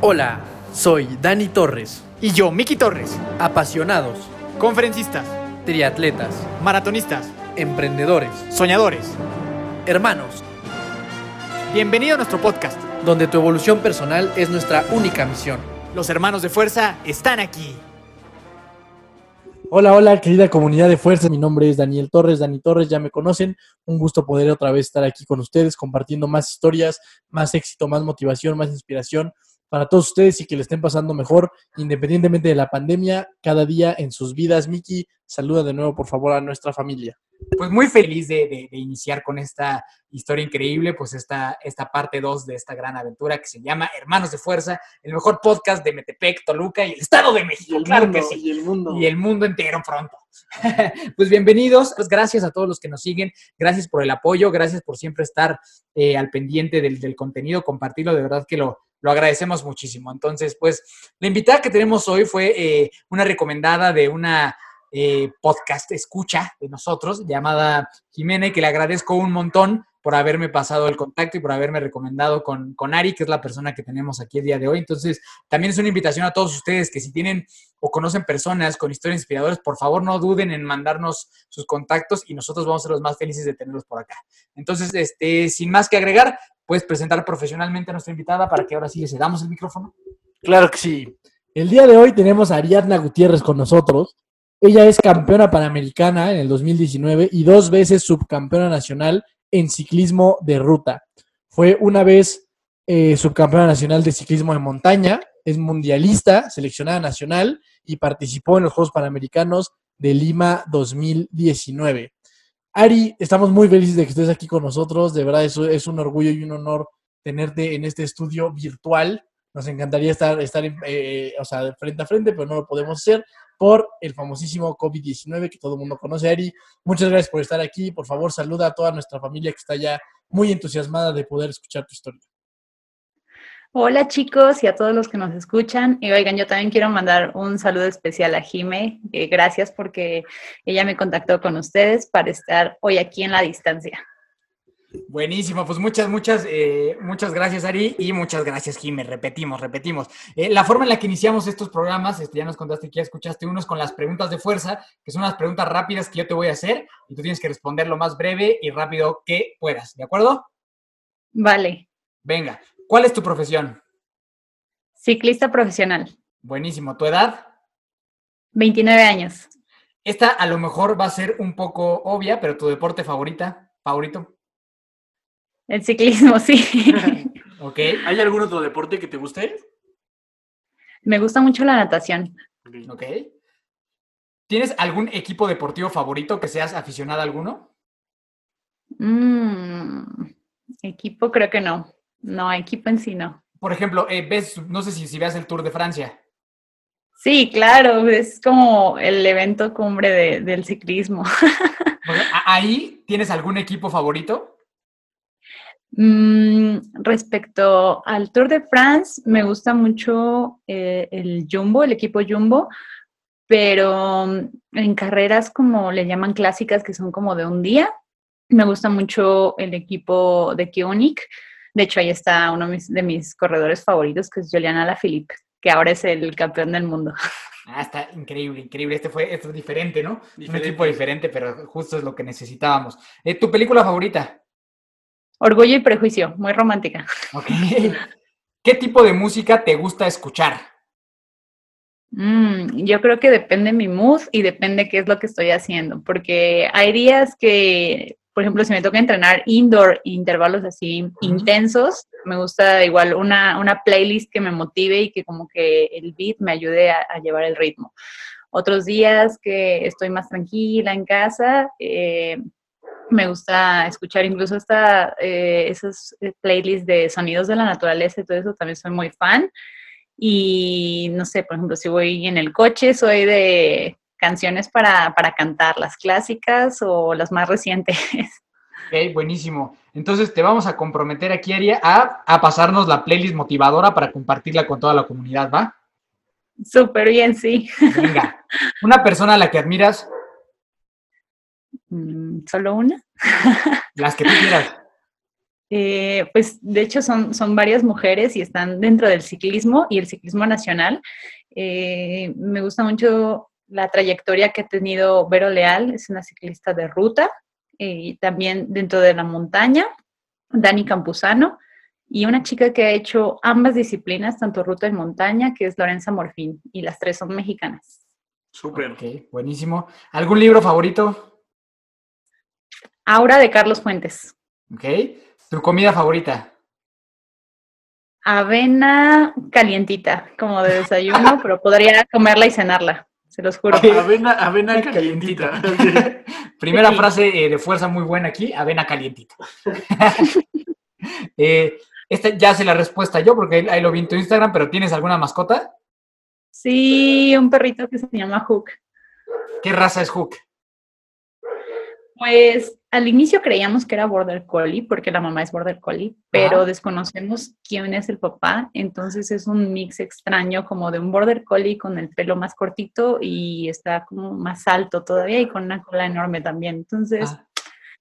Hola, soy Dani Torres. Y yo, Miki Torres. Apasionados, Conferencistas, triatletas, maratonistas, emprendedores, soñadores. hermanos, Bienvenido a nuestro podcast. donde tu evolución personal es nuestra única misión. Los hermanos de fuerza están aquí. Hola, hola, querida comunidad de fuerza. Mi nombre es Daniel Torres, Dani Torres, ya me conocen. Un gusto poder otra vez estar aquí con ustedes, compartiendo más historias, más éxito, más motivación, más inspiración para todos ustedes y que le estén pasando mejor, independientemente de la pandemia, cada día en sus vidas. Miki, saluda de nuevo, por favor, a nuestra familia. Pues muy feliz de, de- de iniciar con esta historia increíble, pues esta, esta parte 2 de esta gran aventura que se llama Hermanos de Fuerza, el mejor podcast de Metepec, Toluca y el Estado de México. claro que sí. y el mundo. y el mundo entero pronto. pues bienvenidos, pues gracias a todos los que nos siguen, gracias por el apoyo, gracias por siempre estar eh, al pendiente del, del contenido, compartirlo, de verdad que lo, lo agradecemos muchísimo. Entonces, pues la invitada que tenemos hoy fue eh, una recomendada de una eh, podcast escucha de nosotros llamada Jimena y que le agradezco un montón por haberme pasado el contacto y por haberme recomendado con, con Ari, que es la persona que tenemos aquí el día de hoy. Entonces, también es una invitación a todos ustedes que si tienen o conocen personas con historias inspiradoras, por favor no duden en mandarnos sus contactos y nosotros vamos a ser los más felices de tenerlos por acá. Entonces, este, sin más que agregar, puedes presentar profesionalmente a nuestra invitada para que ahora sí le cedamos el micrófono. Claro que sí. El día de hoy tenemos a Ariadna Gutiérrez con nosotros. Ella es campeona panamericana en el 2019 y dos veces subcampeona nacional en ciclismo de ruta. Fue una vez eh, subcampeona nacional de ciclismo de montaña, es mundialista, seleccionada nacional y participó en los Juegos Panamericanos de Lima 2019. Ari, estamos muy felices de que estés aquí con nosotros. De verdad, eso es un orgullo y un honor tenerte en este estudio virtual. Nos encantaría estar, estar en, eh, o sea, frente a frente, pero no lo podemos hacer por el famosísimo COVID-19 que todo el mundo conoce. Ari, muchas gracias por estar aquí. Por favor, saluda a toda nuestra familia que está ya muy entusiasmada de poder escuchar tu historia. Hola chicos y a todos los que nos escuchan. Y oigan, yo también quiero mandar un saludo especial a Jime. Eh, gracias porque ella me contactó con ustedes para estar hoy aquí en la distancia. Buenísimo, pues muchas, muchas, eh, muchas gracias Ari y muchas gracias Jimé. Repetimos, repetimos. Eh, la forma en la que iniciamos estos programas, este, ya nos contaste que ya escuchaste unos con las preguntas de fuerza, que son unas preguntas rápidas que yo te voy a hacer y tú tienes que responder lo más breve y rápido que puedas, ¿de acuerdo? Vale, Venga, ¿cuál es tu profesión? ciclista profesional, Buenísimo, ¿tu edad? 29 años. Esta a lo mejor va a ser un poco obvia, pero tu deporte favorita, favorito, El ciclismo, sí. ¿ok? ¿Hay algún otro deporte que te guste? me gusta mucho la natación. ¿Ok? ¿Tienes algún equipo deportivo favorito que seas aficionada a alguno? Mm, equipo creo que no. No, equipo en sí no. Por ejemplo, eh, ves, no sé si, si veas el Tour de Francia. Sí, claro, es como el evento cumbre de- del ciclismo. ¿Ahí tienes algún equipo favorito? Mm, respecto al Tour de France, me gusta mucho eh, el Jumbo, el equipo Jumbo, pero mm, en carreras como le llaman clásicas, que son como de un día, me gusta mucho el equipo de Kionic. De hecho, ahí está uno de mis, de mis corredores favoritos, que es Julian Alaphilippe, que ahora es el campeón del mundo. Ah, está increíble, increíble. Este fue, este es diferente, ¿no? Un Diferente. equipo diferente, pero justo es lo que necesitábamos. Eh, ¿Tu película favorita? Orgullo y prejuicio, muy romántica. ¿Qué tipo de música te gusta escuchar? Mm, yo creo que depende mi mood y depende qué es lo que estoy haciendo, porque hay días que, por ejemplo, si me toca entrenar indoor, intervalos así intensos, me gusta igual una, una playlist que me motive y que como que el beat me ayude a, a llevar el ritmo. Otros días que estoy más tranquila en casa, eh, me gusta escuchar incluso hasta eh, esos eh, playlists de sonidos de la naturaleza y todo eso, también soy muy fan. Y no sé, por ejemplo, si voy en el coche, soy de canciones para, para cantar, las clásicas o las más recientes. Ok, buenísimo. Entonces te vamos a comprometer aquí, Aria, a, a pasarnos la playlist motivadora para compartirla con toda la comunidad, ¿va? Súper bien, sí. Venga. Una persona a la que admiras, ¿Solo una? las que tú quieras. Eh, pues de hecho son, son varias mujeres y están dentro del ciclismo y el ciclismo nacional. Eh, me gusta mucho la trayectoria que ha tenido Vero Leal, es una ciclista de ruta y también dentro de la montaña, Dani Campuzano y una chica que ha hecho ambas disciplinas, tanto ruta y montaña, que es Lorenza Morfín, y las tres son mexicanas. Súper. Ok, buenísimo. ¿Algún libro favorito? Aura de Carlos Fuentes. Ok. ¿Tu comida favorita? Avena calientita, como de desayuno, pero podría comerla y cenarla, se los juro. Avena, avena calientita. Primera frase eh, de fuerza muy buena aquí, avena calientita. eh, esta ya sé la respuesta yo, porque ahí lo vi en tu Instagram, pero ¿tienes alguna mascota? Sí, un perrito que se llama Hook. ¿Qué raza es Hook? Pues al inicio creíamos que era Border Collie, porque la mamá es Border Collie, pero desconocemos quién es el papá, entonces es un mix extraño como de un Border Collie con el pelo más cortito y está como más alto todavía y con una cola enorme también. Entonces, ah.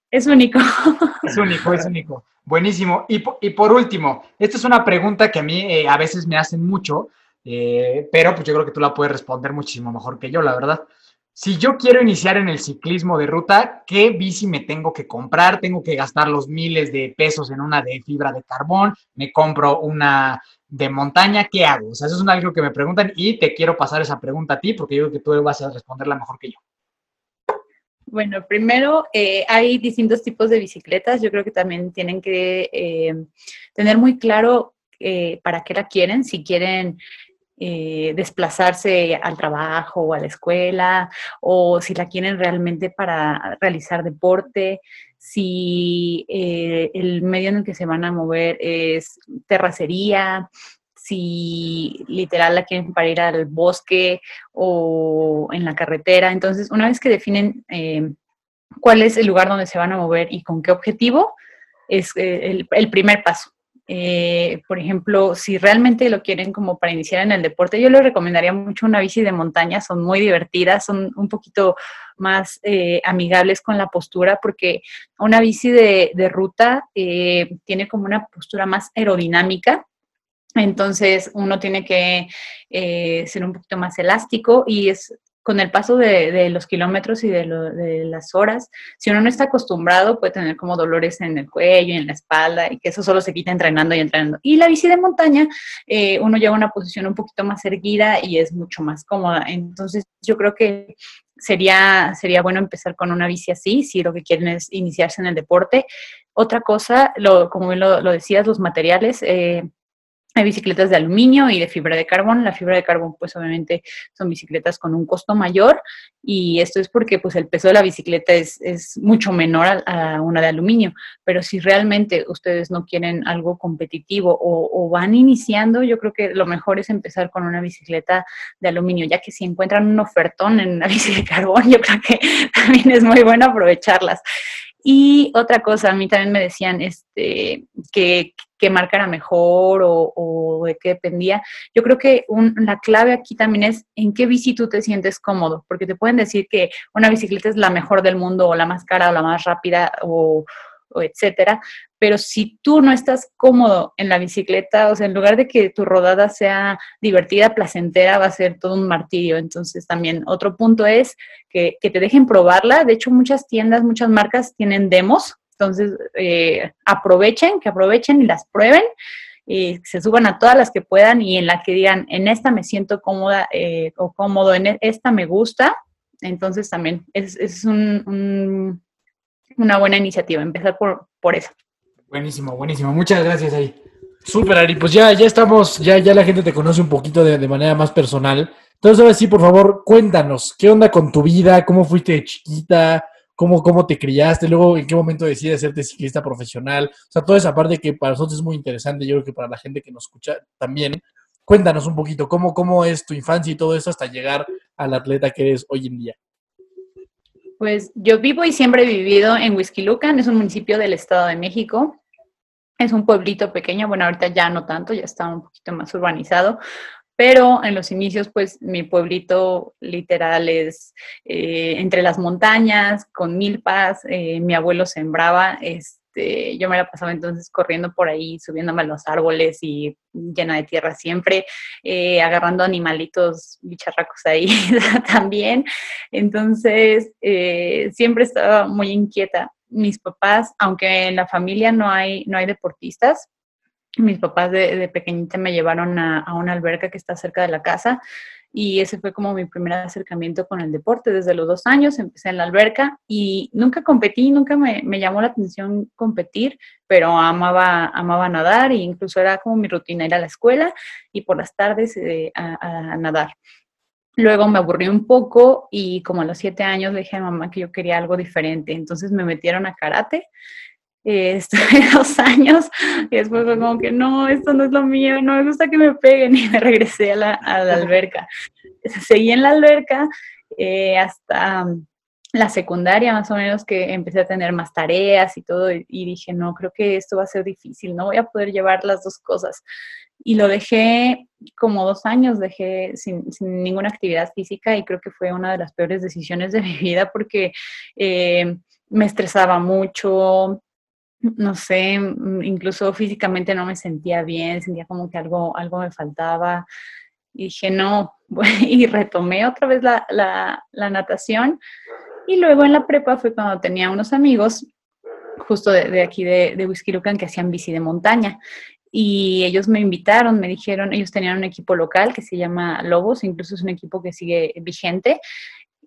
es único. Es único, es único. Buenísimo. Y, y, por último, esta es una pregunta que a mí eh, a veces me hacen mucho, eh, pero pues yo creo que tú la puedes responder muchísimo mejor que yo, la verdad. Si yo quiero iniciar en el ciclismo de ruta, ¿qué bici me tengo que comprar? ¿Tengo que gastar los miles de pesos en una de fibra de carbón? ¿Me compro una de montaña? ¿Qué hago? O sea, eso es algo que me preguntan y te quiero pasar esa pregunta a ti porque yo creo que tú vas a responderla mejor que yo. Bueno, primero eh, hay distintos tipos de bicicletas. Yo creo que también tienen que eh, tener muy claro eh, para qué la quieren, si quieren desplazarse al trabajo o a la escuela, o si la quieren realmente para realizar deporte, si el medio en el que se van a mover es terracería, si literal la quieren para ir al bosque o en la carretera. Entonces, una vez que definen eh, cuál es el lugar donde se van a mover y con qué objetivo, es eh, el, primer paso. Eh, por ejemplo, si realmente lo quieren como para iniciar en el deporte, yo les recomendaría mucho una bici de montaña, son muy divertidas, son un poquito más amigables con la postura, porque una bici de, de ruta tiene como una postura más aerodinámica, entonces uno tiene que eh, ser un poquito más elástico y es con el paso de, los kilómetros y de, las horas, si uno no está acostumbrado, puede tener como dolores en el cuello y en la espalda, y que eso solo se quita entrenando y entrenando. Y la bici de montaña, eh, uno lleva una posición un poquito más erguida y es mucho más cómoda. Entonces, yo creo que sería, sería bueno empezar con una bici así, si lo que quieren es iniciarse en el deporte. Otra cosa, lo, como lo, lo decías, los materiales. Eh, hay bicicletas de aluminio y de fibra de carbón. La fibra de carbón, pues obviamente son bicicletas con un costo mayor y esto es porque pues el peso de la bicicleta es, mucho menor a, una de aluminio. Pero si realmente ustedes no quieren algo competitivo o, van iniciando, yo creo que lo mejor es empezar con una bicicleta de aluminio, ya que si encuentran un ofertón en una bici de carbón, yo creo que también es muy bueno aprovecharlas. Y otra cosa, a mí también me decían este, que, que marca era mejor o, de qué dependía. Yo creo que la clave aquí también es en qué bici tú te sientes cómodo, porque te pueden decir que una bicicleta es la mejor del mundo o la más cara o la más rápida o, o etcétera, pero si tú no estás cómodo en la bicicleta, o sea, en lugar de que tu rodada sea divertida, placentera, va a ser todo un martirio. Entonces también otro punto es que, te dejen probarla. De hecho, muchas tiendas, muchas marcas tienen demos. Entonces, eh, aprovechen, que aprovechen y las prueben. Y se suban a todas las que puedan y en la que digan, en esta me siento cómoda eh, o cómodo, en e, esta me gusta. Entonces también es, una buena iniciativa, empezar por, por eso. Buenísimo, buenísimo. Muchas gracias ahí. Súper, Ari. Pues ya, ya estamos, ya, ya la gente te conoce un poquito de, manera más personal. Entonces, ahora sí, por favor, cuéntanos, ¿qué onda con tu vida? ¿Cómo fuiste de chiquita? ¿Cómo, cómo te criaste? Luego, ¿en qué momento decides hacerte ciclista profesional? O sea, toda esa parte que para nosotros es muy interesante, yo creo que para la gente que nos escucha también. Cuéntanos un poquito, ¿cómo, cómo es tu infancia y todo eso hasta llegar al atleta que eres hoy en día? Pues yo vivo y siempre he vivido en Huizquilucan, es un municipio del Estado de México. Es un pueblito pequeño, bueno, ahorita ya no tanto, ya está un poquito más urbanizado, pero en los inicios, pues mi pueblito literal es eh, entre las montañas, con milpas, eh, mi abuelo sembraba, este, yo me la pasaba entonces corriendo por ahí, subiéndome a los árboles y llena de tierra siempre, eh, agarrando animalitos bicharracos ahí también. Entonces, siempre estaba muy inquieta. Mis papás, aunque en la familia no hay, no hay deportistas, mis papás de, pequeñita me llevaron a, a, una alberca que está cerca de la casa y ese fue como mi primer acercamiento con el deporte. Desde los dos años empecé en la alberca y nunca competí, nunca me, me llamó la atención competir, pero amaba, amaba nadar e incluso era como mi rutina ir a la escuela y por las tardes eh, a, a nadar. Luego me aburrí un poco y como a los siete años le dije a mamá que yo quería algo diferente. Entonces me metieron a karate eh, estuve dos años y después fue como que no, esto no es lo mío, no me gusta que me peguen y me regresé a la, alberca. Seguí en la alberca eh, hasta la secundaria más o menos que empecé a tener más tareas y todo y, dije, no, creo que esto va a ser difícil, no voy a poder llevar las dos cosas. Y lo dejé como dos años, dejé sin, sin ninguna actividad física y creo que fue una de las peores decisiones de mi vida porque eh, me estresaba mucho, no sé, mm, incluso físicamente no me sentía bien, sentía como que algo, algo me faltaba. Y dije, no, y retomé otra vez la, la, natación. Y luego en la prepa fue cuando tenía unos amigos, justo de, aquí de, de Lucan, que hacían bici de montaña. Y ellos me invitaron, me dijeron, ellos tenían un equipo local que se llama Lobos, incluso es un equipo que sigue vigente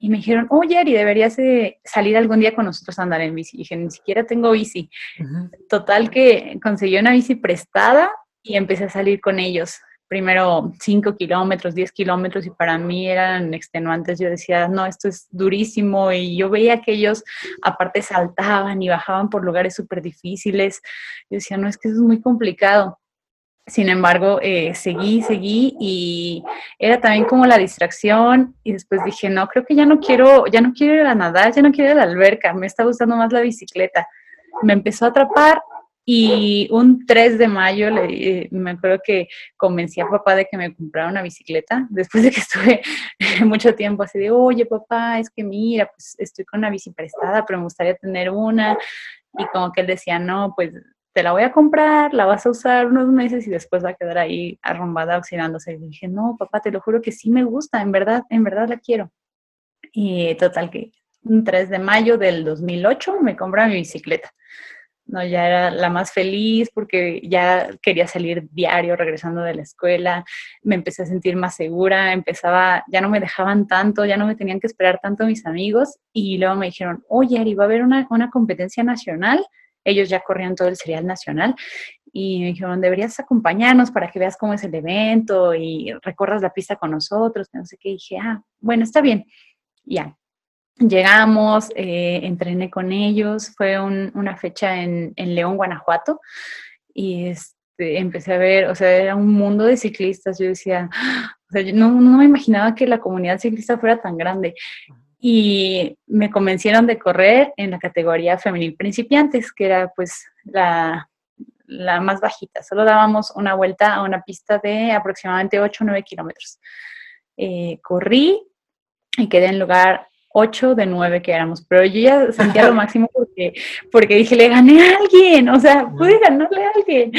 y me dijeron, oye, Ari, deberías salir algún día con nosotros a andar en bici. Y dije, ni siquiera tengo bici. Total que conseguí una bici prestada y empecé a salir con ellos. Primero 5 kilómetros, 10 kilómetros y para mí eran extenuantes. Yo decía, no, esto es durísimo y yo veía que ellos aparte saltaban y bajaban por lugares súper difíciles. Yo decía, no, es que eso es muy complicado. Sin embargo, eh, seguí, seguí y era también como la distracción y después dije, no, creo que ya no quiero, ya no quiero ir a nadar, ya no quiero ir a la alberca, me está gustando más la bicicleta. Me empezó a atrapar y un 3 de mayo me acuerdo que convencí a papá de que me comprara una bicicleta, después de que estuve mucho tiempo así de, oye papá, es que mira, pues estoy con una bici prestada, pero me gustaría tener una. Y como que él decía, no, pues te la voy a comprar, la vas a usar unos meses y después va a quedar ahí arrumbada, oxidándose. Y dije, no, papá, te lo juro que sí me gusta, en verdad, en verdad la quiero. Y total que un 3 de mayo del 2008 me compré mi bicicleta. No, ya era la más feliz porque ya quería salir diario regresando de la escuela, me empecé a sentir más segura, empezaba, ya no me dejaban tanto, ya no me tenían que esperar tanto mis amigos y luego me dijeron, oye, Ari, va a haber una, una competencia nacional ellos ya corrían todo el serial nacional y me dijeron, deberías acompañarnos para que veas cómo es el evento y recorras la pista con nosotros, no sé qué. dije, ah, bueno, está bien. Ya. Llegamos, eh, entrené con ellos, fue una fecha en, León, Guanajuato, y este, empecé a ver, o sea, era un mundo de ciclistas. Yo decía, no, no me imaginaba que la comunidad ciclista fuera tan grande y me convencieron de correr en la categoría femenil principiantes, que era pues la, la más bajita. Solo dábamos una vuelta a una pista de aproximadamente 8 o 9 kilómetros. Eh, corrí y quedé en lugar 8 de 9 que éramos, pero yo ya sentía lo máximo porque, porque dije, le gané a alguien, o sea, pude ganarle a alguien.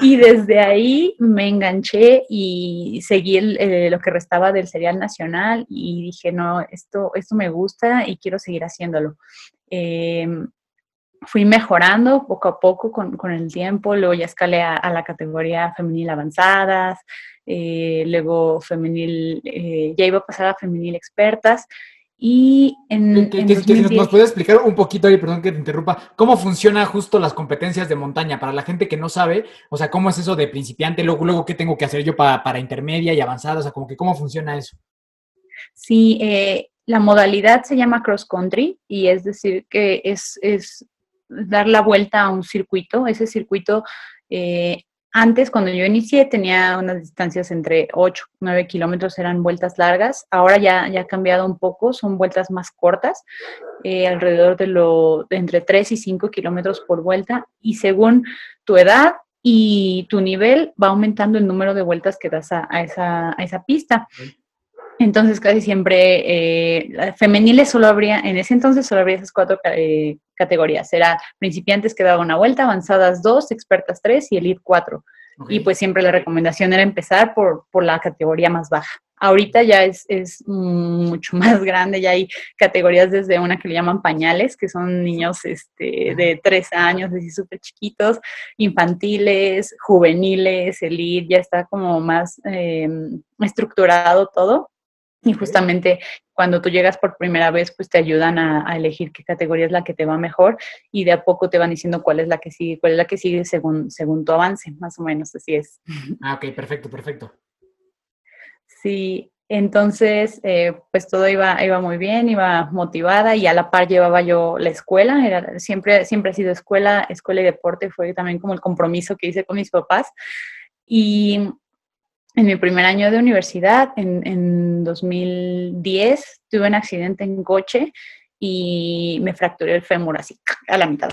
Y desde ahí me enganché y seguí eh, lo que restaba del serial nacional y dije, no, esto, esto me gusta y quiero seguir haciéndolo. Em, fui mejorando poco a poco con, con, el tiempo, luego ya escalé a, la categoría femenil avanzadas, eh, luego femenil, eh, ya iba a pasar a femenil expertas y en, ¿Nos puedes explicar un poquito, ahí, perdón que te interrumpa, cómo funciona justo las competencias de montaña para la gente que no sabe? O sea, ¿cómo es eso de principiante? Luego, luego ¿qué tengo que hacer yo para, para intermedia y avanzada? O sea, como que ¿cómo funciona eso? Sí, eh, la modalidad se llama cross country y es decir que es, es dar la vuelta a un circuito. Ese circuito eh, antes, cuando yo inicié, tenía unas distancias entre 8, 9 kilómetros, eran vueltas largas. Ahora ya, ya ha cambiado un poco, son vueltas más cortas, eh, alrededor de, lo, entre 3 y 5 kilómetros por vuelta. Y según tu edad y tu nivel, va aumentando el número de vueltas que das a, esa, a esa, pista. Entonces casi siempre eh, femeniles solo habría, en ese entonces solo habría esas cuatro eh, categorías. Era principiantes que daban una vuelta, avanzadas dos, expertas tres y elite cuatro. Y pues siempre la recomendación era empezar por, por la categoría más baja. Ahorita ya es, es, mucho más grande, ya hay categorías desde una que le llaman pañales, que son niños este, de tres años, así súper chiquitos, infantiles, juveniles, elite, ya está como más eh, estructurado todo. Y justamente cuando tú llegas por primera vez, pues te ayudan a, a, elegir qué categoría es la que te va mejor y de a poco te van diciendo cuál es la que sigue, cuál es la que sigue según, según tu avance, más o menos, así es. Ah, ok, perfecto, perfecto. Sí, entonces, eh, pues todo iba, iba muy bien, iba motivada y a la par llevaba yo la escuela, era, siempre, siempre ha sido escuela, escuela y deporte, fue también como el compromiso que hice con mis papás. Y en mi primer año de universidad, en, en 2010, tuve un accidente en coche y me fracturé el fémur así, a la mitad.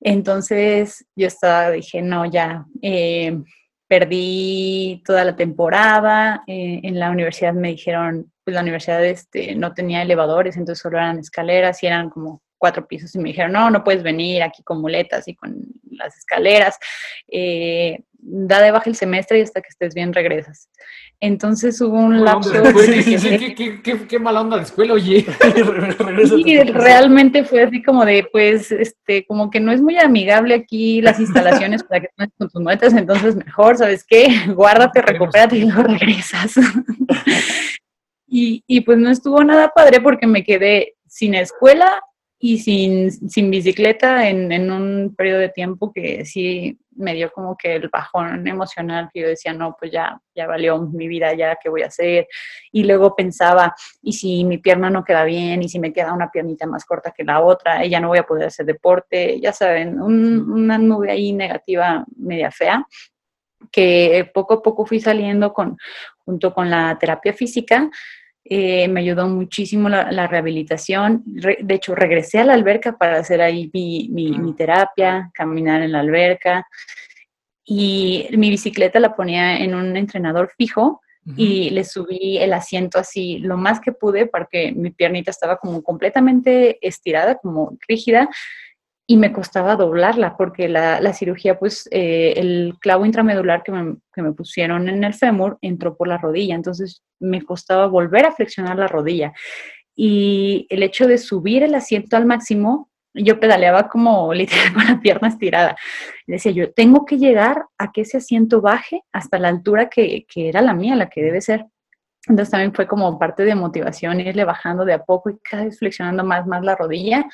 Entonces yo estaba, dije, no, ya, eh, perdí toda la temporada. Eh, en la universidad me dijeron, pues la universidad este, no tenía elevadores, entonces solo eran escaleras y eran como cuatro pisos y me dijeron, no, no puedes venir aquí con muletas y con las escaleras. Eh, da de baja el semestre y hasta que estés bien regresas. Entonces hubo un lapso... Sí, sí, sí, qué, qué, qué, qué, mala onda de escuela, oye. y realmente fue así como de, pues, este, como que no es muy amigable aquí las instalaciones para que tú con tus muletas, entonces mejor, ¿sabes qué? Guárdate, recupérate y luego regresas. y, y pues no estuvo nada padre porque me quedé sin escuela y sin, sin bicicleta en, en, un periodo de tiempo que sí me dio como que el bajón emocional que yo decía, no, pues ya, ya valió mi vida, ya qué voy a hacer. Y luego pensaba, y si mi pierna no queda bien, y si me queda una piernita más corta que la otra, y ya no voy a poder hacer deporte, ya saben, un, una nube ahí negativa media fea que poco a poco fui saliendo con, junto con la terapia física, eh, me ayudó muchísimo la, la rehabilitación. Re, de hecho, regresé a la alberca para hacer ahí mi, mi, mi, terapia, caminar en la alberca. Y mi bicicleta la ponía en un entrenador fijo uh -huh. y le subí el asiento así lo más que pude porque mi piernita estaba como completamente estirada, como rígida y me costaba doblarla porque la, la cirugía, pues eh, el clavo intramedular que me, que me, pusieron en el fémur entró por la rodilla, entonces me costaba volver a flexionar la rodilla. Y el hecho de subir el asiento al máximo, yo pedaleaba como literal con la pierna estirada. Decía yo, tengo que llegar a que ese asiento baje hasta la altura que, que era la mía, la que debe ser. Entonces también fue como parte de motivación irle bajando de a poco y cada vez flexionando más, más la rodilla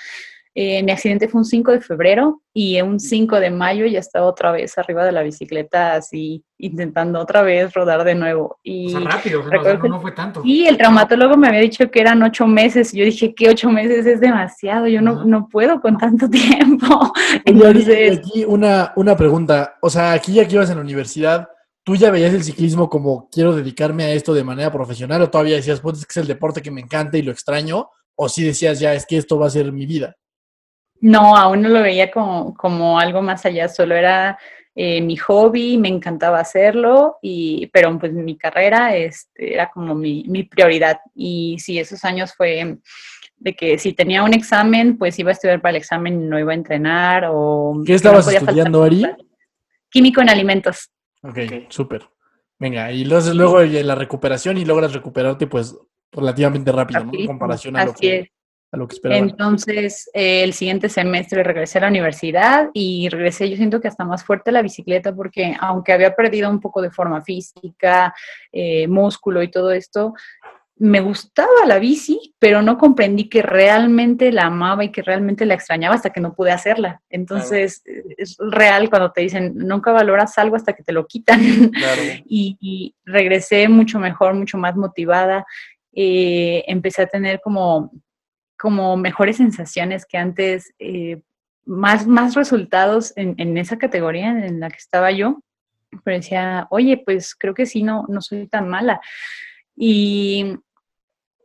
eh, mi accidente fue un 5 de febrero y un 5 de mayo ya estaba otra vez arriba de la bicicleta, así intentando otra vez rodar de nuevo. Y o sea, rápido, o sea, no, no, fue tanto. Sí, el traumatólogo me había dicho que eran ocho meses. Yo dije que ocho meses es demasiado, yo no, no puedo con tanto tiempo. Entonces, aquí una, una pregunta, o sea, aquí ya que ibas en la universidad, ¿tú ya veías el ciclismo como quiero dedicarme a esto de manera profesional o todavía decías, pues es que es el deporte que me encanta y lo extraño? ¿O sí decías ya, es que esto va a ser mi vida? No, aún no lo veía como, como algo más allá, solo era eh, mi hobby, me encantaba hacerlo, y, pero pues mi carrera este, era como mi, mi, prioridad. Y sí, esos años fue de que si tenía un examen, pues iba a estudiar para el examen y no iba a entrenar. O ¿Qué estabas no estudiando, Ari? Químico en alimentos. Ok, okay. súper. Venga, y luego, luego la recuperación y logras recuperarte pues relativamente rápido, ¿no? En comparación a lo que... Es a lo que esperaba. Entonces, eh, el siguiente semestre regresé a la universidad y regresé, yo siento que hasta más fuerte la bicicleta porque aunque había perdido un poco de forma física, eh, músculo y todo esto, me gustaba la bici, pero no comprendí que realmente la amaba y que realmente la extrañaba hasta que no pude hacerla. Entonces, claro. es real cuando te dicen, nunca valoras algo hasta que te lo quitan. Claro. y, y, regresé mucho mejor, mucho más motivada. Eh, empecé a tener como como mejores sensaciones que antes, eh, más, más resultados en, en, esa categoría en la que estaba yo. Pero decía, oye, pues creo que sí, no, no soy tan mala. Y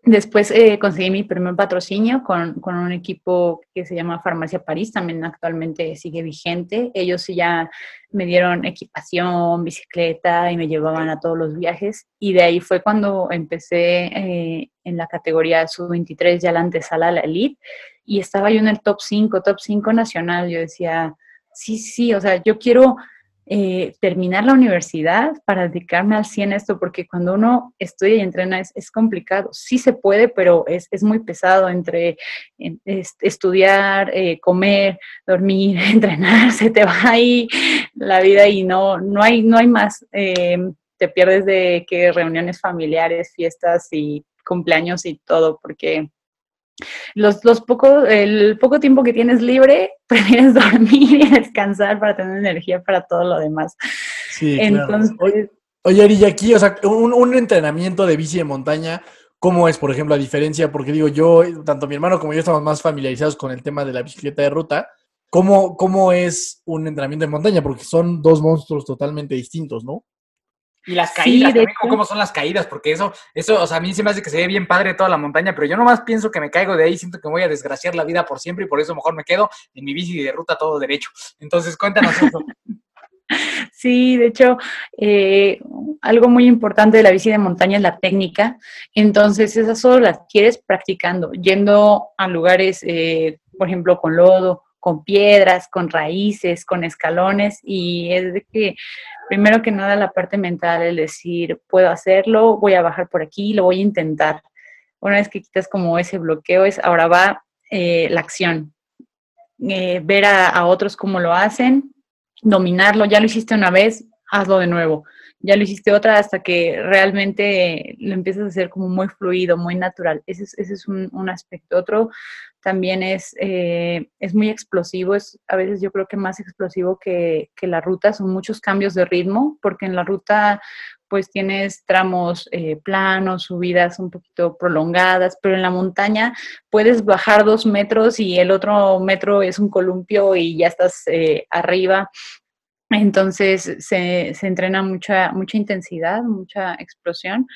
Después eh, conseguí mi primer patrocinio con, con, un equipo que se llama Farmacia París, también actualmente sigue vigente. Ellos ya me dieron equipación, bicicleta y me llevaban a todos los viajes. Y de ahí fue cuando empecé eh, en la categoría sub-23, ya la antesala, la elite, y estaba yo en el top 5, top 5 nacional. Yo decía, sí, sí, o sea, yo quiero eh, terminar la universidad para dedicarme al 100 a esto, porque cuando uno estudia y entrena es, complicado. Sí se puede, pero es, muy pesado entre estudiar, eh, comer, dormir, entrenar, se te va ahí la vida y no, no, hay, no hay más. Eh, te pierdes de que reuniones familiares, fiestas y cumpleaños y todo, porque los, los poco, el poco tiempo que tienes libre, prefieres dormir y descansar para tener energía para todo lo demás. Sí, Entonces, Oye, Ari, y aquí, o sea, un, un, entrenamiento de bici de montaña, ¿cómo es, por ejemplo, la diferencia? Porque digo, yo, tanto mi hermano como yo estamos más familiarizados con el tema de la bicicleta de ruta. ¿Cómo, cómo es un entrenamiento de montaña? Porque son dos monstruos totalmente distintos, ¿no? Y las caídas, también, cómo son las caídas, porque eso, eso, o sea, a mí se me hace que se ve bien padre toda la montaña, pero yo nomás pienso que me caigo de ahí, siento que voy a desgraciar la vida por siempre y por eso mejor me quedo en mi bici de ruta todo derecho. Entonces, cuéntanos eso. Sí, de hecho, eh, algo muy importante de la bici de montaña es la técnica. Entonces, esa solo la quieres practicando, yendo a lugares, eh, por ejemplo, con lodo, con piedras, con raíces, con escalones, y es de que primero que nada la parte mental, el decir, puedo hacerlo, voy a bajar por aquí, lo voy a intentar. Una vez que quitas como ese bloqueo, es ahora va eh, la acción. Eh, ver a, otros cómo lo hacen, dominarlo, ya lo hiciste una vez, hazlo de nuevo. Ya lo hiciste otra hasta que realmente lo empiezas a hacer como muy fluido, muy natural. Ese es, ese es un, un aspecto. Otro también es, eh, es muy explosivo, es a veces yo creo que más explosivo que, la ruta, son muchos cambios de ritmo, porque en la ruta pues tienes tramos eh, planos, subidas un poquito prolongadas, pero en la montaña puedes bajar dos metros y el otro metro es un columpio y ya estás eh, arriba. Entonces se, se entrena mucha, mucha intensidad, mucha explosión.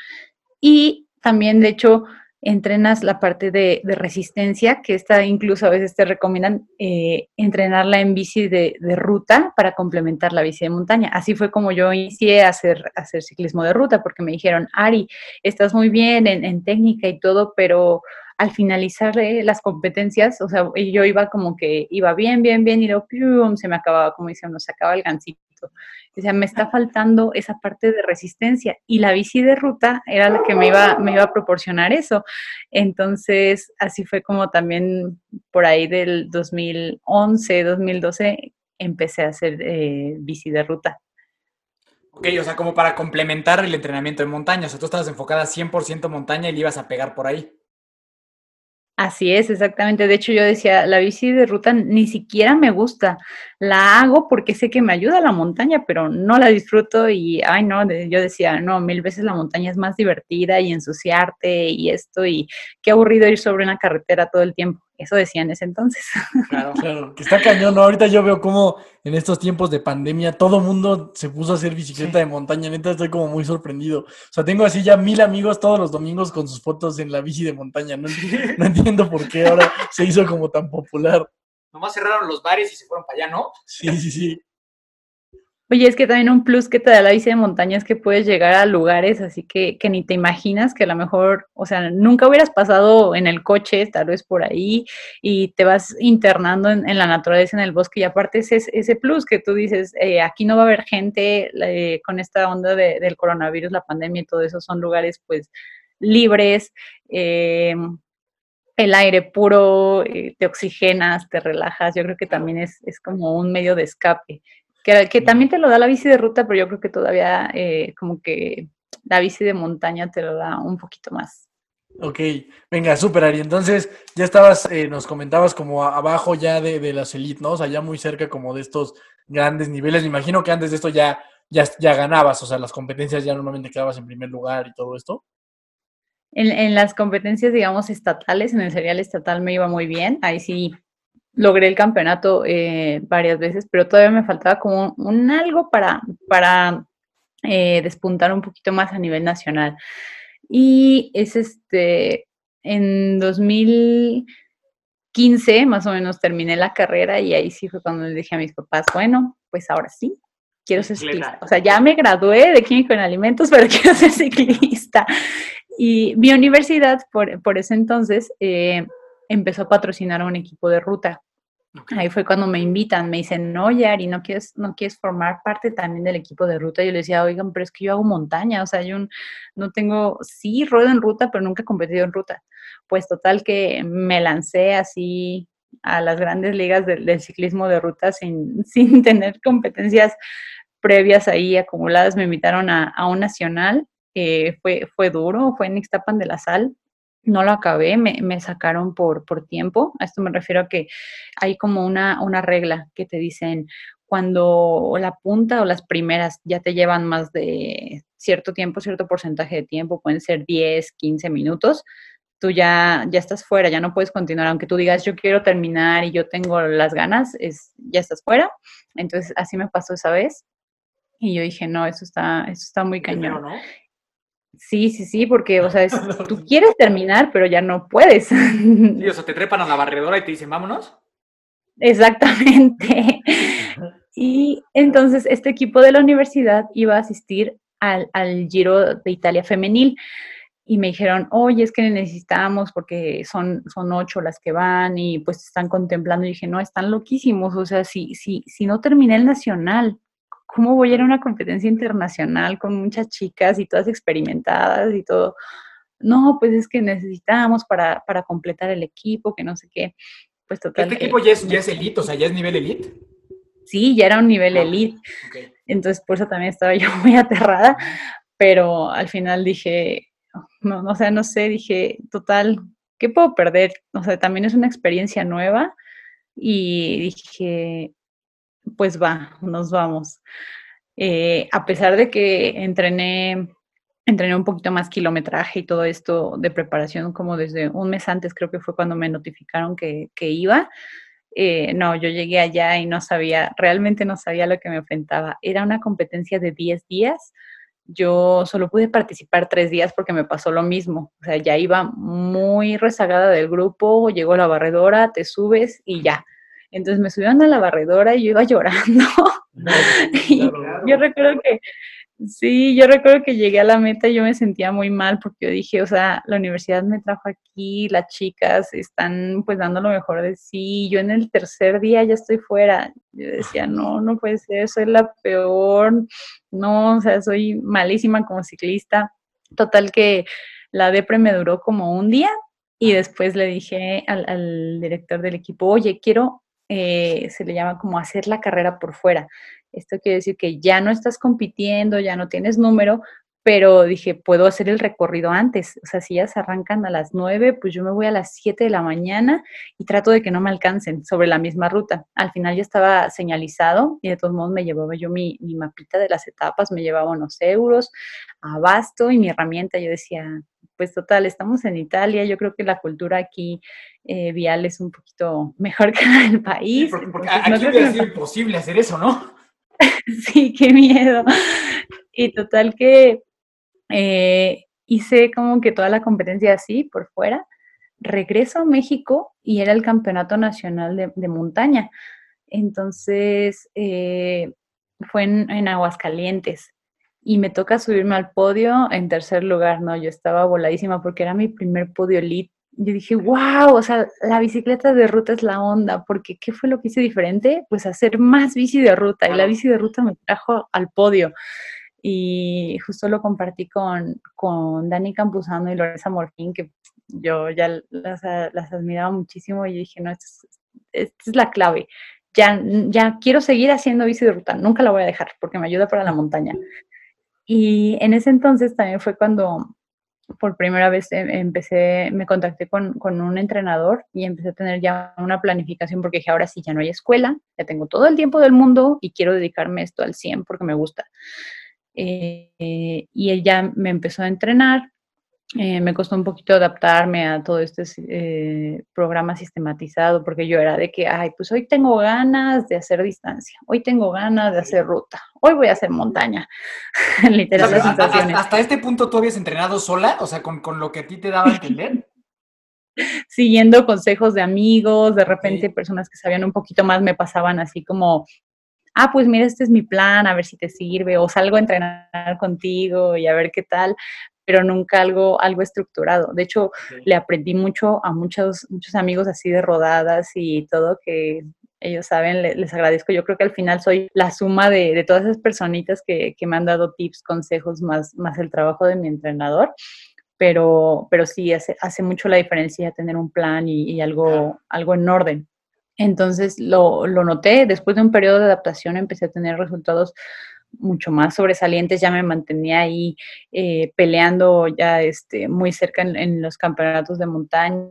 Y también, de hecho, entrenas la parte de, resistencia, que esta incluso a veces te recomiendan eh, entrenarla en bici de, ruta para complementar la bici de montaña. Así fue como yo inicié a hacer, hacer ciclismo de ruta, porque me dijeron, Ari, estás muy bien en, técnica y todo, pero al finalizar las competencias, o sea, yo iba como que iba bien, bien, bien, y luego se me acababa, como dicen, se acaba el gancito. O sea, me está faltando esa parte de resistencia y la bici de ruta era la que me iba, me iba a proporcionar eso. Entonces, así fue como también por ahí del 2011, 2012, empecé a hacer eh, bici de ruta. Ok, o sea, como para complementar el entrenamiento de montaña. O sea, tú estabas enfocada 100% montaña y le ibas a pegar por ahí. Así es, exactamente. De hecho, yo decía, la bici de ruta ni siquiera me gusta. La hago porque sé que me ayuda a la montaña, pero no la disfruto y, ay, no, yo decía, no, mil veces la montaña es más divertida y ensuciarte y esto y qué aburrido ir sobre una carretera todo el tiempo. Eso decía en ese entonces. Claro, claro, que está cañón, ¿no? Ahorita yo veo como en estos tiempos de pandemia todo mundo se puso a hacer bicicleta de montaña, neta estoy como muy sorprendido. O sea, tengo así ya mil amigos todos los domingos con sus fotos en la bici de montaña, no, no entiendo por qué ahora se hizo como tan popular. Nomás cerraron los bares y se fueron para allá, ¿no? Sí, sí, sí. Oye, es que también un plus que te da la bici de montaña es que puedes llegar a lugares así que, que ni te imaginas que a lo mejor, o sea, nunca hubieras pasado en el coche, tal vez por ahí, y te vas internando en, la naturaleza, en el bosque, y aparte es ese, plus que tú dices, eh, aquí no va a haber gente eh, con esta onda del coronavirus, la pandemia y todo eso, son lugares pues libres, eh, el aire puro, te oxigenas, te relajas, yo creo que también es, es como un medio de escape que, también te lo da la bici de ruta, pero yo creo que todavía eh, como que la bici de montaña te lo da un poquito más. Ok, venga, súper Ari. Entonces, ya estabas, eh, nos comentabas como abajo ya de, de las elite, ¿no? O sea, ya muy cerca como de estos grandes niveles. Me imagino que antes de esto ya, ya, ya ganabas, o sea, las competencias ya normalmente quedabas en primer lugar y todo esto. En, en, las competencias, digamos, estatales, en el serial estatal me iba muy bien. Ahí sí logré el campeonato eh, varias veces, pero todavía me faltaba como un, algo para, para eh, despuntar un poquito más a nivel nacional. Y es este, en 2015 más o menos terminé la carrera y ahí sí fue cuando le dije a mis papás, bueno, pues ahora sí, quiero ser ciclista. O sea, ya me gradué de químico en alimentos, pero quiero ser ciclista. Y mi universidad, por, por ese entonces, eh, empezó a patrocinar a un equipo de ruta. Ahí fue cuando me invitan, me dicen, no, Yari, ¿no quieres, ¿no quieres formar parte también del equipo de ruta? Yo les decía, oigan, pero es que yo hago montaña, o sea, yo no tengo, sí, ruedo en ruta, pero nunca he competido en ruta. Pues total que me lancé así a las grandes ligas del, ciclismo de ruta sin, sin tener competencias previas ahí acumuladas. Me invitaron a, un nacional, fue, fue duro, fue en Ixtapan de la Sal, no lo acabé, me, me, sacaron por, por tiempo. A esto me refiero a que hay como una, una regla que te dicen cuando la punta o las primeras ya te llevan más de cierto tiempo, cierto porcentaje de tiempo, pueden ser 10, 15 minutos, tú ya, ya estás fuera, ya no puedes continuar, aunque tú digas yo quiero terminar y yo tengo las ganas, es, ya estás fuera. Entonces así me pasó esa vez y yo dije, no, eso está, eso está muy cañón. ¿no? Sí, sí, sí, porque, o sea, tú quieres terminar, pero ya no puedes. Sí, o sea, te trepan a la barredora y te dicen, vámonos. Exactamente. Y entonces este equipo de la universidad iba a asistir al, al Giro de Italia femenil y me dijeron, oye, es que necesitamos porque son, son ocho las que van y pues están contemplando. Y dije, no, están loquísimos. O sea, si, si, si no terminé el nacional, ¿cómo voy a ir a una competencia internacional con muchas chicas y todas experimentadas y todo? No, pues es que necesitamos para, para completar el equipo, que no sé qué. Pues total. ¿Este equipo ya es, ya es elite? O sea, ¿ya es nivel elite? Sí, ya era un nivel ah, elite. Entonces, por eso también estaba yo muy aterrada, pero al final dije, no, o sea, no sé, dije, total, ¿qué puedo perder? O sea, también es una experiencia nueva y dije, pues va, nos vamos. Eh, a pesar de que entrené, entrené un poquito más kilometraje y todo esto de preparación como desde un mes antes, creo que fue cuando me notificaron que, iba. Eh, no, yo llegué allá y no sabía, realmente no sabía lo que me enfrentaba. Era una competencia de 10 días. Yo solo pude participar tres días porque me pasó lo mismo. O sea, ya iba muy rezagada del grupo, llegó la barredora, te subes y ya entonces me subieron a la barredora y yo iba llorando. yo recuerdo que, sí, yo recuerdo que llegué a la meta y yo me sentía muy mal porque yo dije, o sea, la universidad me trajo aquí, las chicas están pues dando lo mejor de sí, yo en el tercer día ya estoy fuera. Yo decía, no, no puede ser, soy la peor, no, o sea, soy malísima como ciclista. Total que la depre me duró como un día y después le dije al, al, director del equipo, oye, quiero eh, se le llama como hacer la carrera por fuera. Esto quiere decir que ya no estás compitiendo, ya no tienes número, pero dije, puedo hacer el recorrido antes. O sea, si se arrancan a las 9, pues yo me voy a las 7 de la mañana y trato de que no me alcancen sobre la misma ruta. Al final ya estaba señalizado y de todos modos me llevaba yo mi, mi mapita de las etapas, me llevaba unos euros, abasto y mi herramienta. Yo decía, pues total, estamos en Italia, yo creo que la cultura aquí eh, vial es un poquito mejor que la del país. porque, aquí es imposible hacer eso, ¿no? sí, qué miedo. Y total que eh, hice como que toda la competencia así, por fuera. Regreso a México y era el campeonato nacional de, montaña. Entonces, eh, fue en, en Aguascalientes y me toca subirme al podio en tercer lugar, ¿no? Yo estaba voladísima porque era mi primer podio elite. Yo dije, wow, o sea, la bicicleta de ruta es la onda, porque ¿qué fue lo que hice diferente? Pues hacer más bici de ruta y la bici de ruta me trajo al podio. Y justo lo compartí con, con Dani Campuzano y Lorenza Morfín, que yo ya las, las admiraba muchísimo y dije, no, esta es, esta es la clave. Ya, ya quiero seguir haciendo bici de ruta, nunca la voy a dejar porque me ayuda para la montaña. Y en ese entonces también fue cuando por primera vez em, empecé, me contacté con, con, un entrenador y empecé a tener ya una planificación porque dije, ahora sí, ya no hay escuela, ya tengo todo el tiempo del mundo y quiero dedicarme esto al 100 porque me gusta. Eh, y él ya me empezó a entrenar eh, me costó un poquito adaptarme a todo este eh, programa sistematizado, porque yo era de que, ay, pues hoy tengo ganas de hacer distancia, hoy tengo ganas de hacer ruta, hoy voy a hacer montaña. Literal, hasta, este punto tú habías entrenado sola, o sea, con, con lo que a ti te daba a entender. siguiendo consejos de amigos, de repente personas que sabían un poquito más me pasaban así como, ah, pues mira, este es mi plan, a ver si te sirve, o salgo a entrenar contigo y a ver qué tal, pero nunca algo, algo estructurado. De hecho, le aprendí mucho a muchos, muchos amigos así de rodadas y todo que ellos saben, les, agradezco. Yo creo que al final soy la suma de, todas esas personitas que, me han dado tips, consejos, más, más el trabajo de mi entrenador. Pero, pero sí, hace, hace mucho la diferencia tener un plan y, algo, algo en orden. Entonces lo, lo, noté, después de un periodo de adaptación empecé a tener resultados mucho más sobresalientes, ya me mantenía ahí eh, peleando ya este, muy cerca en, los campeonatos de montaña.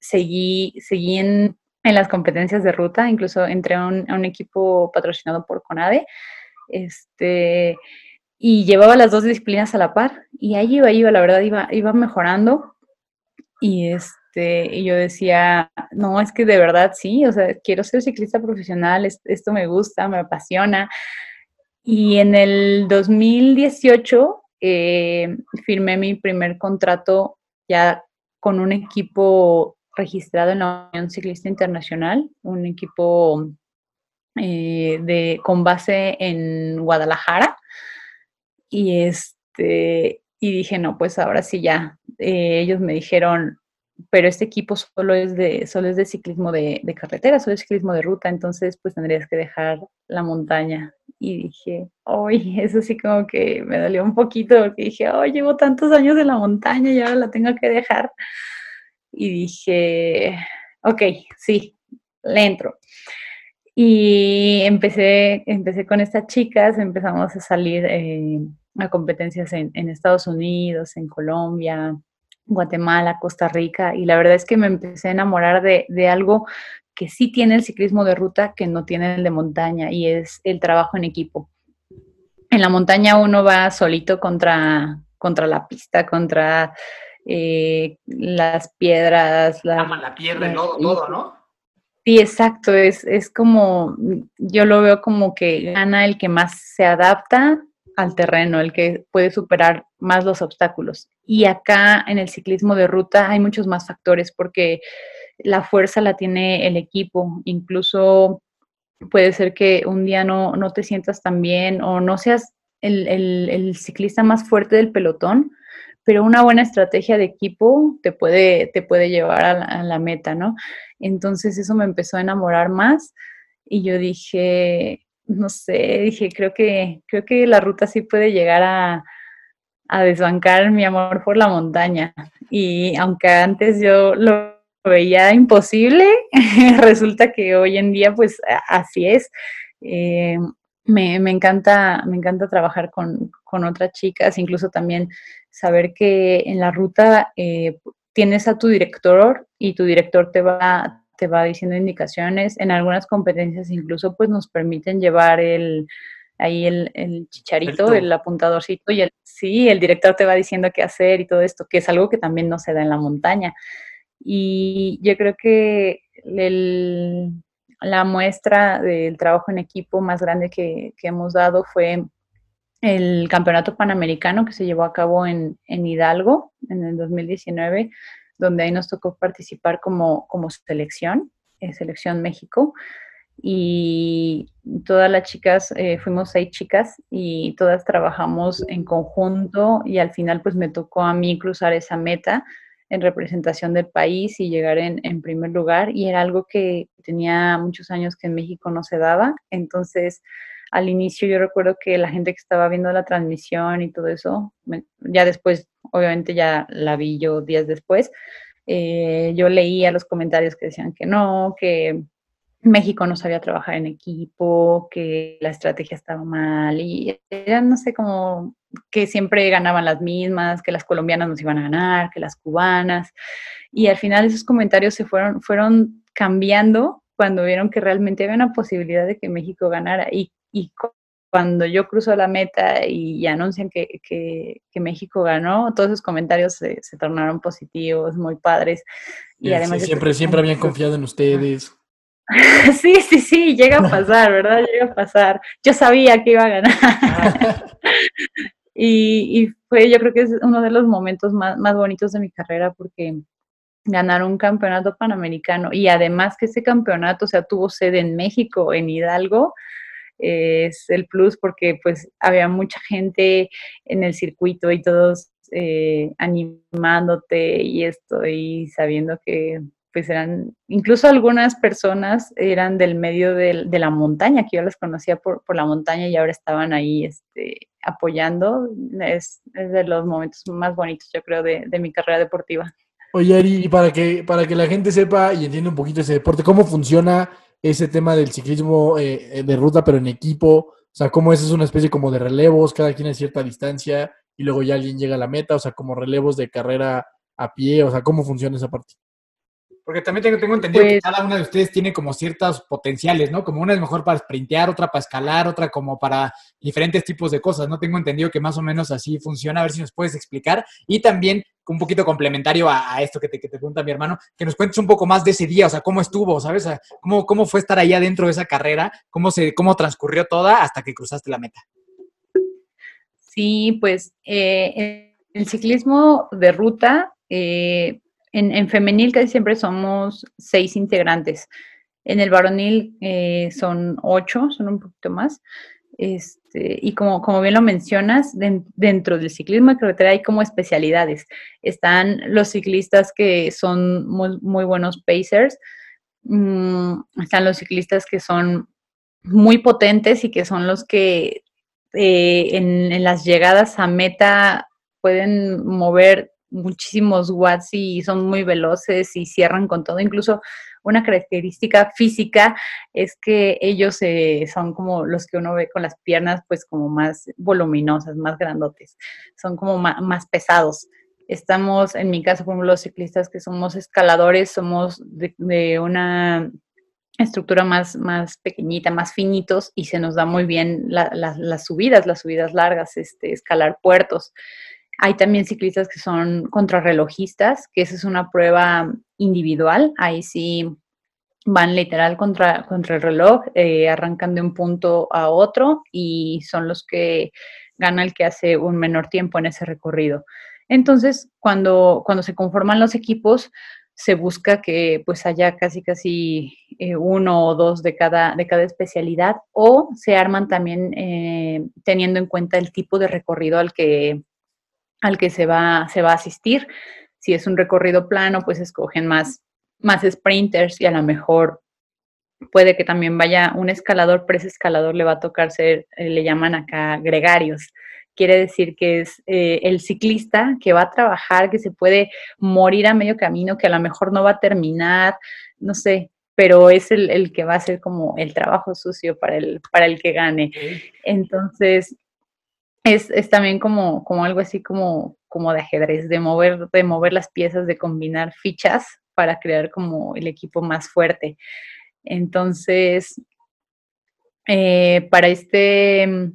Seguí, seguí en, en, las competencias de ruta, incluso entré a un, a un equipo patrocinado por CONADE. Este, y llevaba las dos disciplinas a la par y ahí iba, iba, la verdad iba, iba mejorando y es, este, y yo decía, no, es que de verdad sí, o sea, quiero ser ciclista profesional, esto me gusta, me apasiona. Y en el 2018 eh, firmé mi primer contrato ya con un equipo registrado en la Unión Ciclista Internacional, un equipo eh, de, con base en Guadalajara. Y, este, y dije, no, pues ahora sí ya. Eh, ellos me dijeron, pero este equipo solo es de, solo es de ciclismo de, carretera, solo es ciclismo de ruta, entonces pues tendrías que dejar la montaña. Y dije, hoy eso sí como que me dolió un poquito, porque dije, oh, llevo tantos años en la montaña y ahora la tengo que dejar. Y dije, ok, sí, le entro. Y empecé, empecé con estas chicas, empezamos a salir eh, a competencias en, en Estados Unidos, en Colombia, Guatemala, Costa Rica, y la verdad es que me empecé a enamorar de, algo que sí tiene el ciclismo de ruta que no tiene el de montaña, y es el trabajo en equipo. En la montaña uno va solito contra, contra la pista, contra eh, las piedras. La, la piedra, todo, todo, ¿no? Sí, exacto, es, es como, yo lo veo como que gana el que más se adapta al terreno, el que puede superar más los obstáculos. Y acá en el ciclismo de ruta hay muchos más factores porque la fuerza la tiene el equipo, incluso puede ser que un día no, no te sientas tan bien o no seas el, ciclista más fuerte del pelotón, pero una buena estrategia de equipo te puede, te puede llevar a la, a la meta, ¿no? Entonces eso me empezó a enamorar más y yo dije, no sé, dije, creo que, creo que la ruta sí puede llegar a, desbancar mi amor por la montaña. Y aunque antes yo lo veía imposible, resulta que hoy en día pues así es. Eh, me, encanta, me encanta trabajar con, otras chicas, incluso también saber que en la ruta eh, tienes a tu director y tu director te va, te va diciendo indicaciones. En algunas competencias incluso pues nos permiten llevar el ahí el, chicharito, el, apuntadorcito y el sí, el director te va diciendo qué hacer y todo esto, que es algo que también no se da en la montaña. Y yo creo que la muestra del trabajo en equipo más grande que, hemos dado fue el campeonato panamericano que se llevó a cabo en, en Hidalgo en el 2019 donde ahí nos tocó participar como, como selección, eh, Selección México. Y todas las chicas, eh, fuimos seis chicas y todas trabajamos en conjunto y al final pues me tocó a mí cruzar esa meta en representación del país y llegar en, en, primer lugar y era algo que tenía muchos años que en México no se daba. Entonces, al inicio yo recuerdo que la gente que estaba viendo la transmisión y todo eso, ya después obviamente ya la vi yo días después, eh, yo leía los comentarios que decían que no, que México no sabía trabajar en equipo, que la estrategia estaba mal y era, no sé, como que siempre ganaban las mismas, que las colombianas nos iban a ganar, que las cubanas. Y al final esos comentarios se fueron, fueron cambiando cuando vieron que realmente había una posibilidad de que México ganara. Y, y cuando yo cruzo la meta y, anuncian que, México ganó, todos esos comentarios se, tornaron positivos, muy padres. Y además siempre, siempre habían confiado en ustedes. Sí, sí, sí, llega a pasar, ¿verdad? Llega a pasar. Yo sabía que iba a ganar. Y, y, fue, yo creo que es uno de los momentos más, más bonitos de mi carrera porque ganar un campeonato panamericano y además que ese campeonato, o sea, tuvo sede en México, en Hidalgo, es el plus porque pues había mucha gente en el circuito y todos eh, animándote y esto y sabiendo que pues eran, incluso algunas personas eran del medio de, la montaña, que yo las conocía por, la montaña y ahora estaban ahí este, apoyando. Es, de los momentos más bonitos, yo creo, de, de mi carrera deportiva. Oye, Ari, y para que, para que la gente sepa y entienda un poquito ese deporte, ¿cómo funciona ese tema del ciclismo eh, de ruta, pero en equipo? O sea, ¿cómo es? Es una especie como de relevos, cada quien a cierta distancia y luego ya alguien llega a la meta, o sea, como relevos de carrera a pie, o sea, ¿cómo funciona esa parte? Porque también tengo, tengo entendido que Pues cada una de ustedes tiene como ciertos potenciales, ¿no? Como una es mejor para sprintear, otra para escalar, otra como para diferentes tipos de cosas, ¿no? Tengo entendido que más o menos así funciona, a ver si nos puedes explicar. Y también un poquito complementario a, esto que te, que te pregunta mi hermano, que nos cuentes un poco más de ese día, o sea, cómo estuvo, ¿sabes? Cómo, cómo fue estar ahí adentro de esa carrera, cómo, se, cómo transcurrió toda hasta que cruzaste la meta. Sí, pues eh, el ciclismo de ruta, eh, en, en, femenil casi siempre somos seis integrantes. En el varonil eh, son ocho, son un poquito más. Este, y como, como bien lo mencionas, de, dentro del ciclismo de carretera hay como especialidades. Están los ciclistas que son muy, buenos pacers, mmm, están los ciclistas que son muy potentes y que son los que eh, en, en, las llegadas a meta pueden mover muchísimos watts y son muy veloces y cierran con todo. Incluso una característica física es que ellos eh, son como los que uno ve con las piernas pues como más voluminosas, más grandotes, son como más, pesados. Estamos, en mi caso, como los ciclistas que somos escaladores, somos de, una estructura más, más pequeñita, más finitos y se nos da muy bien la, la, las subidas, las subidas largas, este, escalar puertos. Hay también ciclistas que son contrarrelojistas, que esa es una prueba individual. Ahí sí van literal contra, contra el reloj, eh, arrancan de un punto a otro y son los que gana el que hace un menor tiempo en ese recorrido. Entonces, cuando, cuando se conforman los equipos, se busca que pues haya casi casi eh, uno o dos de cada, de cada especialidad o se arman también eh, teniendo en cuenta el tipo de recorrido al que, al que se, va, se va a asistir. Si es un recorrido plano, pues escogen más, más sprinters y a lo mejor puede que también vaya un escalador, pero ese escalador le va a tocar ser, eh, le llaman acá gregarios. Quiere decir que es eh, el ciclista que va a trabajar, que se puede morir a medio camino, que a lo mejor no va a terminar, no sé, pero es el, el que va a hacer como el trabajo sucio para el, para el que gane. Entonces, es, es, también como, como algo así como, como de ajedrez, de mover, de mover las piezas, de combinar fichas para crear como el equipo más fuerte. Entonces, eh, para este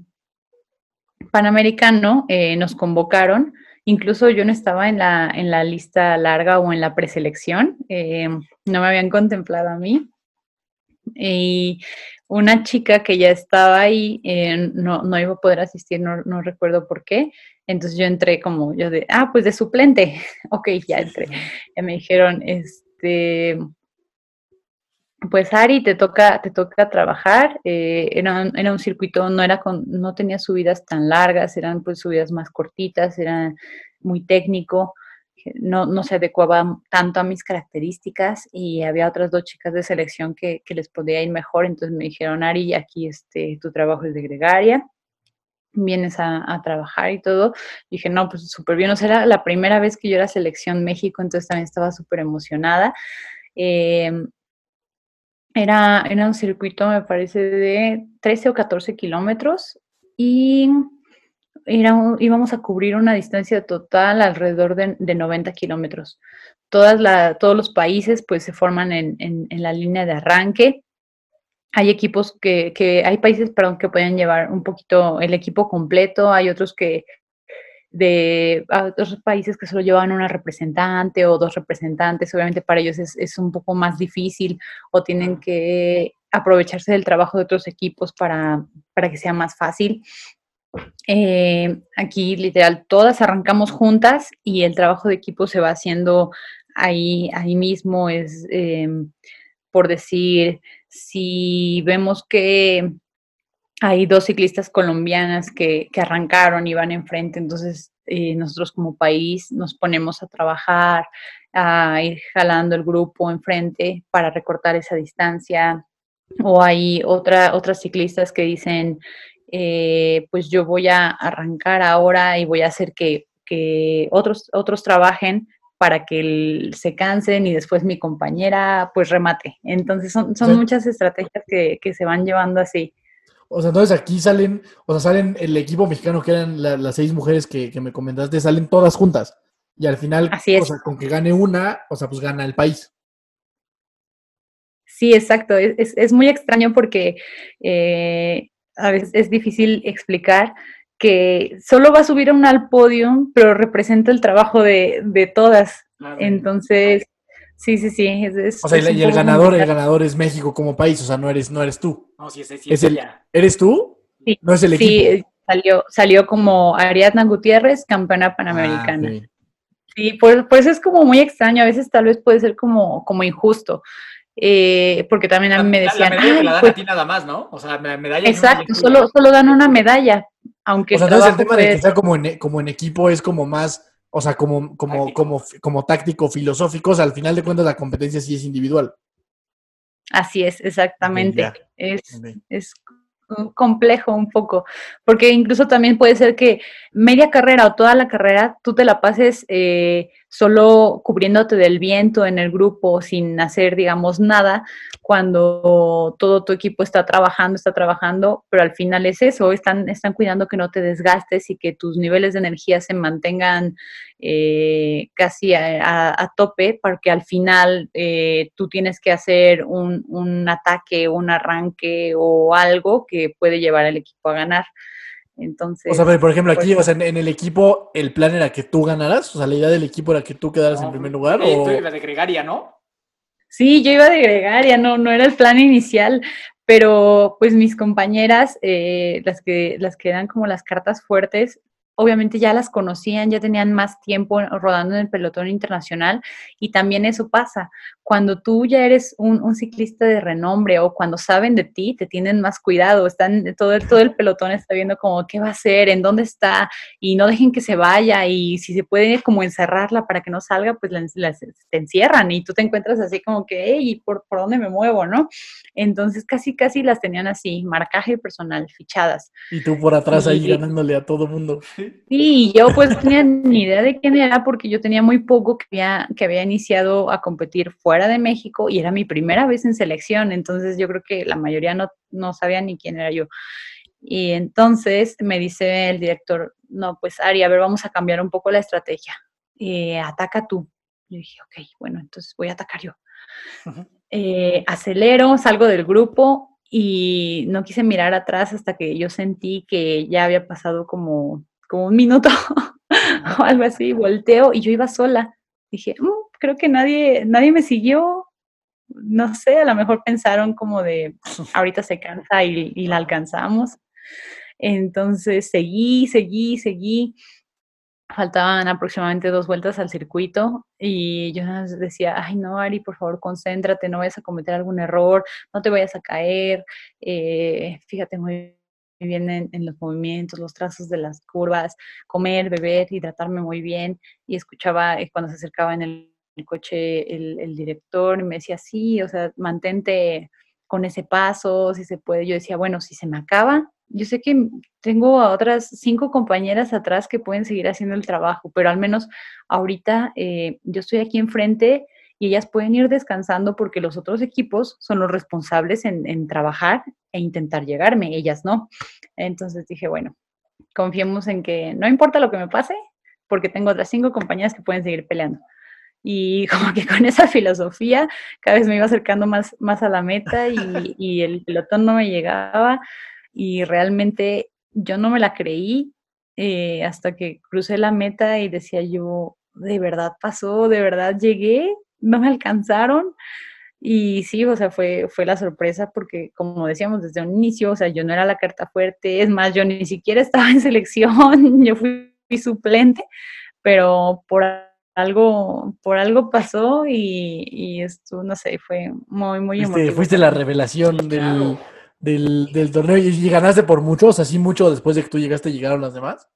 Panamericano eh, nos convocaron, incluso yo no estaba en la, en la lista larga o en la preselección, eh, no me habían contemplado a mí. Y una chica que ya estaba ahí eh, no, no, iba a poder asistir, no, no, recuerdo por qué. Entonces yo entré como yo de, ah, pues de suplente. ok, ya entré. Ya me dijeron, este, pues Ari, te toca, te toca trabajar. Eh, era, un, era, un, circuito, no era con, no tenía subidas tan largas, eran pues subidas más cortitas, era muy técnico no, no, se adecuaba tanto a mis características y había otras dos chicas de selección que, que, les podía ir mejor, entonces me dijeron, Ari, aquí este, tu trabajo es de gregaria, vienes a, trabajar y todo. Dije, no, pues súper bien, o sea, era la primera vez que yo era selección México, entonces también estaba súper emocionada. Eh, era, era un circuito, me parece, de 13 o 14 kilómetros y era íbamos a cubrir una distancia total alrededor de, de 90 kilómetros. Todos los países pues se forman en, en, en, la línea de arranque. Hay equipos que, que, hay países, perdón, que pueden llevar un poquito el equipo completo, hay otros que de otros países que solo llevan una representante o dos representantes, obviamente para ellos es, es un poco más difícil o tienen que aprovecharse del trabajo de otros equipos para, para que sea más fácil eh, aquí literal todas arrancamos juntas y el trabajo de equipo se va haciendo ahí, ahí mismo. Es em, por decir, si vemos que hay dos ciclistas colombianas que, que arrancaron y van enfrente, entonces eh, nosotros como país nos ponemos a trabajar, a ir jalando el grupo enfrente para recortar esa distancia. O hay otra, otras ciclistas que dicen, eh, pues yo voy a arrancar ahora y voy a hacer que, otros, otros trabajen para que se cansen y después mi compañera pues remate. Entonces son, son muchas estrategias que, se van llevando así. O sea, entonces aquí salen, o sea, salen el equipo mexicano que eran las seis mujeres que, me comentaste, salen todas juntas. Y al final, o sea, con que gane una, o sea, pues gana el país. Sí, exacto. Es, es, muy extraño porque eh, a veces es difícil explicar que solo va a subir a una al podio, pero representa el trabajo de, de todas. Entonces, sí, sí, sí. Es, o sea, y el ganador, el ganador es México como país, o sea, no eres, no eres tú. No, sí, sí, es, el, ¿Eres tú? Sí. No es el equipo. Sí, salió, salió como Ariadna Gutiérrez, campeona panamericana. Ah, sí, por, por, eso es como muy extraño, a veces tal vez puede ser como, como injusto. Eh, porque también a mí me decían. La medalla la dan a pues ti nada más, ¿no? O sea, la medalla. Exacto, solo, solo dan una medalla. Aunque o sea, entonces el tema de que sea como en, como en equipo es como más, o sea, como, como, como, como táctico, filosófico, o sea, al final de cuentas la competencia sí es individual. Así es, exactamente. Es, es complejo un poco, porque incluso también puede ser que media carrera o toda la carrera tú te la pases eh, solo cubriéndote del viento en el grupo sin hacer, digamos, nada, cuando todo tu equipo está trabajando, está trabajando, pero al final es eso, están, están cuidando que no te desgastes y que tus niveles de energía se mantengan eh, casi a, tope, porque al final eh, tú tienes que hacer un, un ataque, un arranque o algo que puede llevar al equipo a ganar. Entonces. O sea, por ejemplo, aquí, pues, en, el equipo, ¿el plan era que tú ganaras? O sea, la idea del equipo era que tú quedaras en primer lugar. ¿o? Tú ibas de gregaria, ¿no? Sí, yo iba de gregaria, no, no era el plan inicial, pero pues mis compañeras, eh, las, que, las que eran como las cartas fuertes, obviamente ya las conocían, ya tenían más tiempo rodando en el pelotón internacional y también eso pasa. Cuando tú ya eres un, ciclista de renombre o cuando saben de ti, te tienen más cuidado, están, todo, el, todo el pelotón está viendo como qué va a hacer, en dónde está y no dejen que se vaya y si se puede como encerrarla para que no salga, pues la, te encierran y tú te encuentras así como que, hey, ¿por, ¿por dónde me muevo, no? Entonces casi, casi las tenían así, marcaje personal, fichadas. Y tú por atrás ahí ganándole a todo mundo. Sí, yo pues tenía ni idea de quién era porque yo tenía muy poco que había, que había iniciado a competir fuera de México y era mi primera vez en selección, entonces yo creo que la mayoría no, no sabía ni quién era yo. Y entonces me dice el director, no, pues Ari, a ver, vamos a cambiar un poco la estrategia. Eh, ataca tú. Yo dije, ok, bueno, entonces voy a atacar yo. Eh, acelero, salgo del grupo y no quise mirar atrás hasta que yo sentí que ya había pasado como como un minuto o algo así, volteo y yo iba sola. Dije, mm, creo que nadie, nadie me siguió. No sé, a lo mejor pensaron como de, ahorita se cansa y, y la alcanzamos. Entonces seguí, seguí, seguí. Faltaban aproximadamente dos vueltas al circuito y yo decía, ay no, Ari, por favor, concéntrate, no vayas a cometer algún error, no te vayas a caer, eh, fíjate muy bien en, los movimientos, los trazos de las curvas, comer, beber, hidratarme muy bien. Y escuchaba eh, cuando se acercaba en el, coche el, director y me decía, sí, o sea, mantente con ese paso, si se puede. Yo decía, bueno, si se me acaba, yo sé que tengo a otras cinco compañeras atrás que pueden seguir haciendo el trabajo, pero al menos ahorita eh, yo estoy aquí enfrente y ellas pueden ir descansando porque los otros equipos son los responsables en, trabajar e intentar llegarme, ellas no. Entonces dije, bueno, confiemos en que no importa lo que me pase, porque tengo otras cinco compañías que pueden seguir peleando. Y como que con esa filosofía cada vez me iba acercando más, más a la meta y, el pelotón no me llegaba y realmente yo no me la creí eh, hasta que crucé la meta y decía yo, de verdad pasó, de verdad llegué no me alcanzaron. Y sí, o sea, fue, fue la sorpresa porque, como decíamos desde un inicio, o sea, yo no era la carta fuerte, es más, yo ni siquiera estaba en selección, yo fui suplente, pero por algo, por algo pasó y, y esto, no sé, fue muy, muy Fuiste, emotivo. fuiste la revelación del, del, del torneo y, y ganaste por mucho, o sea, sí mucho después de que tú llegaste llegaron las demás.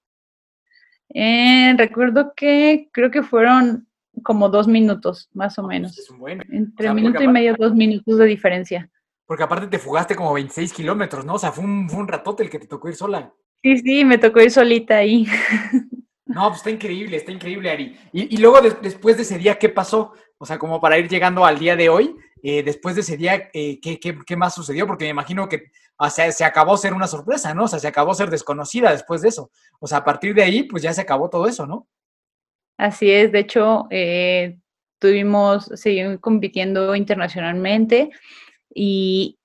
Eh, recuerdo que creo que fueron como dos minutos, más o menos. Es un buen. Entre O sea, minuto y medio, dos minutos de diferencia. Porque aparte te fugaste como 26 kilómetros, ¿no? O sea, fue un, fue un ratote el que te tocó ir sola. Sí, sí, me tocó ir solita ahí. No, pues está increíble, está increíble, Ari. Y, y luego des- después de ese día, ¿qué pasó? O sea, como para ir llegando al día de hoy, eh, después de ese día, eh, ¿qué, qué, qué más sucedió? Porque me imagino que o sea, se acabó ser una sorpresa, ¿no? O sea, se acabó ser desconocida después de eso. O sea, a partir de ahí, pues ya se acabó todo eso, ¿no? Así es, de hecho, eh, tuvimos, seguimos compitiendo internacionalmente y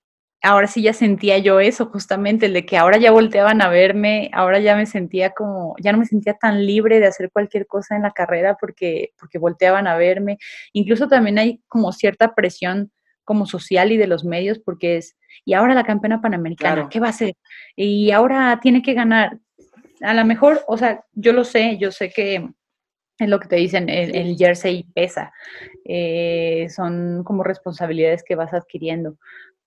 ahora sí ya sentía yo eso, justamente, el de que ahora ya volteaban a verme, ahora ya me sentía como, ya no me sentía tan libre de hacer cualquier cosa en la carrera porque, porque volteaban a verme. Incluso también hay como cierta presión como social y de los medios porque es, y ahora la campeona panamericana, Claro. ¿qué va a hacer? Y ahora tiene que ganar. A lo mejor, o sea, yo lo sé, yo sé que es lo que te dicen, el, el jersey pesa. Eh, son como responsabilidades que vas adquiriendo.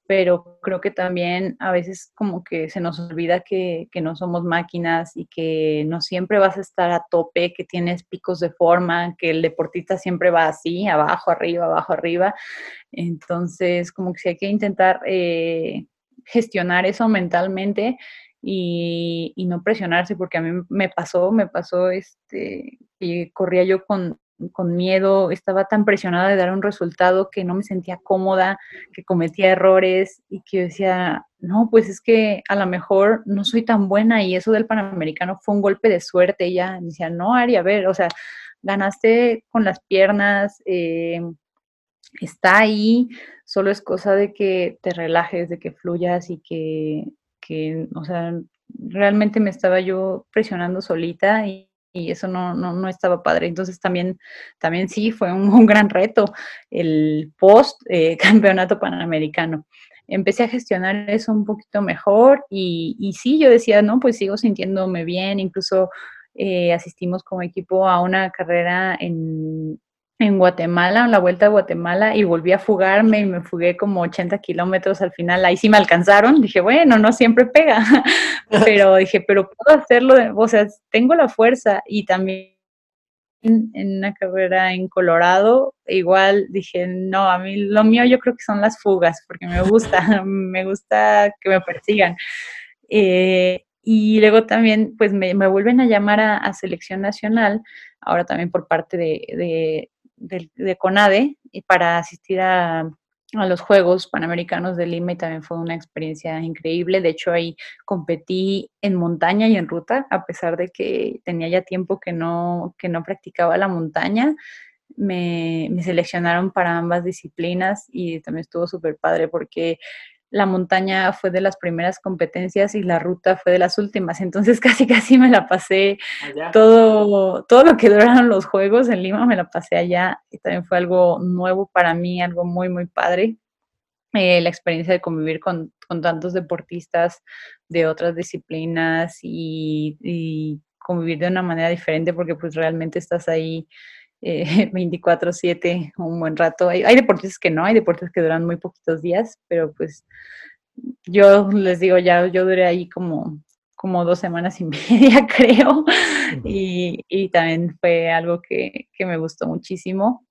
Pero creo que también a veces como que se nos olvida que, que no somos máquinas y que no siempre vas a estar a tope, que tienes picos de forma, que el deportista siempre va así, abajo, arriba, abajo, arriba. Entonces, como que sí hay que intentar eh, gestionar eso mentalmente y, y no presionarse, porque a mí me pasó, me pasó este, que corría yo con, con miedo, estaba tan presionada de dar un resultado que no me sentía cómoda, que cometía errores y que yo decía, no, pues es que a lo mejor no soy tan buena y eso del Panamericano fue un golpe de suerte. Y ella me decía, no, Ari, a ver, o sea, ganaste con las piernas, eh, está ahí, solo es cosa de que te relajes, de que fluyas y que, que o sea, realmente me estaba yo presionando solita y, y eso no, no, no, estaba padre. Entonces también, también sí, fue un, gran reto el post eh, campeonato panamericano. Empecé a gestionar eso un poquito mejor y, y, sí, yo decía, no, pues sigo sintiéndome bien, incluso eh, asistimos como equipo a una carrera en, en Guatemala, en la vuelta a Guatemala, y volví a fugarme y me fugué como 80 kilómetros al final. Ahí sí me alcanzaron. Dije, bueno, no siempre pega, pero dije, pero puedo hacerlo, o sea, tengo la fuerza y también en, una carrera en Colorado, igual dije, no, a mí lo mío yo creo que son las fugas, porque me gusta, me gusta que me persigan. Eh, y luego también, pues me, me vuelven a llamar a, a, selección nacional, ahora también por parte de, de, de, de CONADE, y para asistir a, a, los Juegos Panamericanos de Lima y también fue una experiencia increíble. De hecho, ahí competí en montaña y en ruta, a pesar de que tenía ya tiempo que no, que no practicaba la montaña. Me, me seleccionaron para ambas disciplinas y también estuvo súper padre porque la montaña fue de las primeras competencias y la ruta fue de las últimas. Entonces casi casi me la pasé allá. todo, todo lo que duraron los juegos en Lima, me la pasé allá y también fue algo nuevo para mí, algo muy, muy padre. Eh, la experiencia de convivir con, con, tantos deportistas de otras disciplinas y, y, convivir de una manera diferente porque pues realmente estás ahí eh, 24/7 un buen rato. Hay, hay, deportistas que no, hay deportes que duran muy poquitos días, pero pues yo les digo, ya yo duré ahí como, como dos semanas y media, creo, y, y también fue algo que, que, me gustó muchísimo.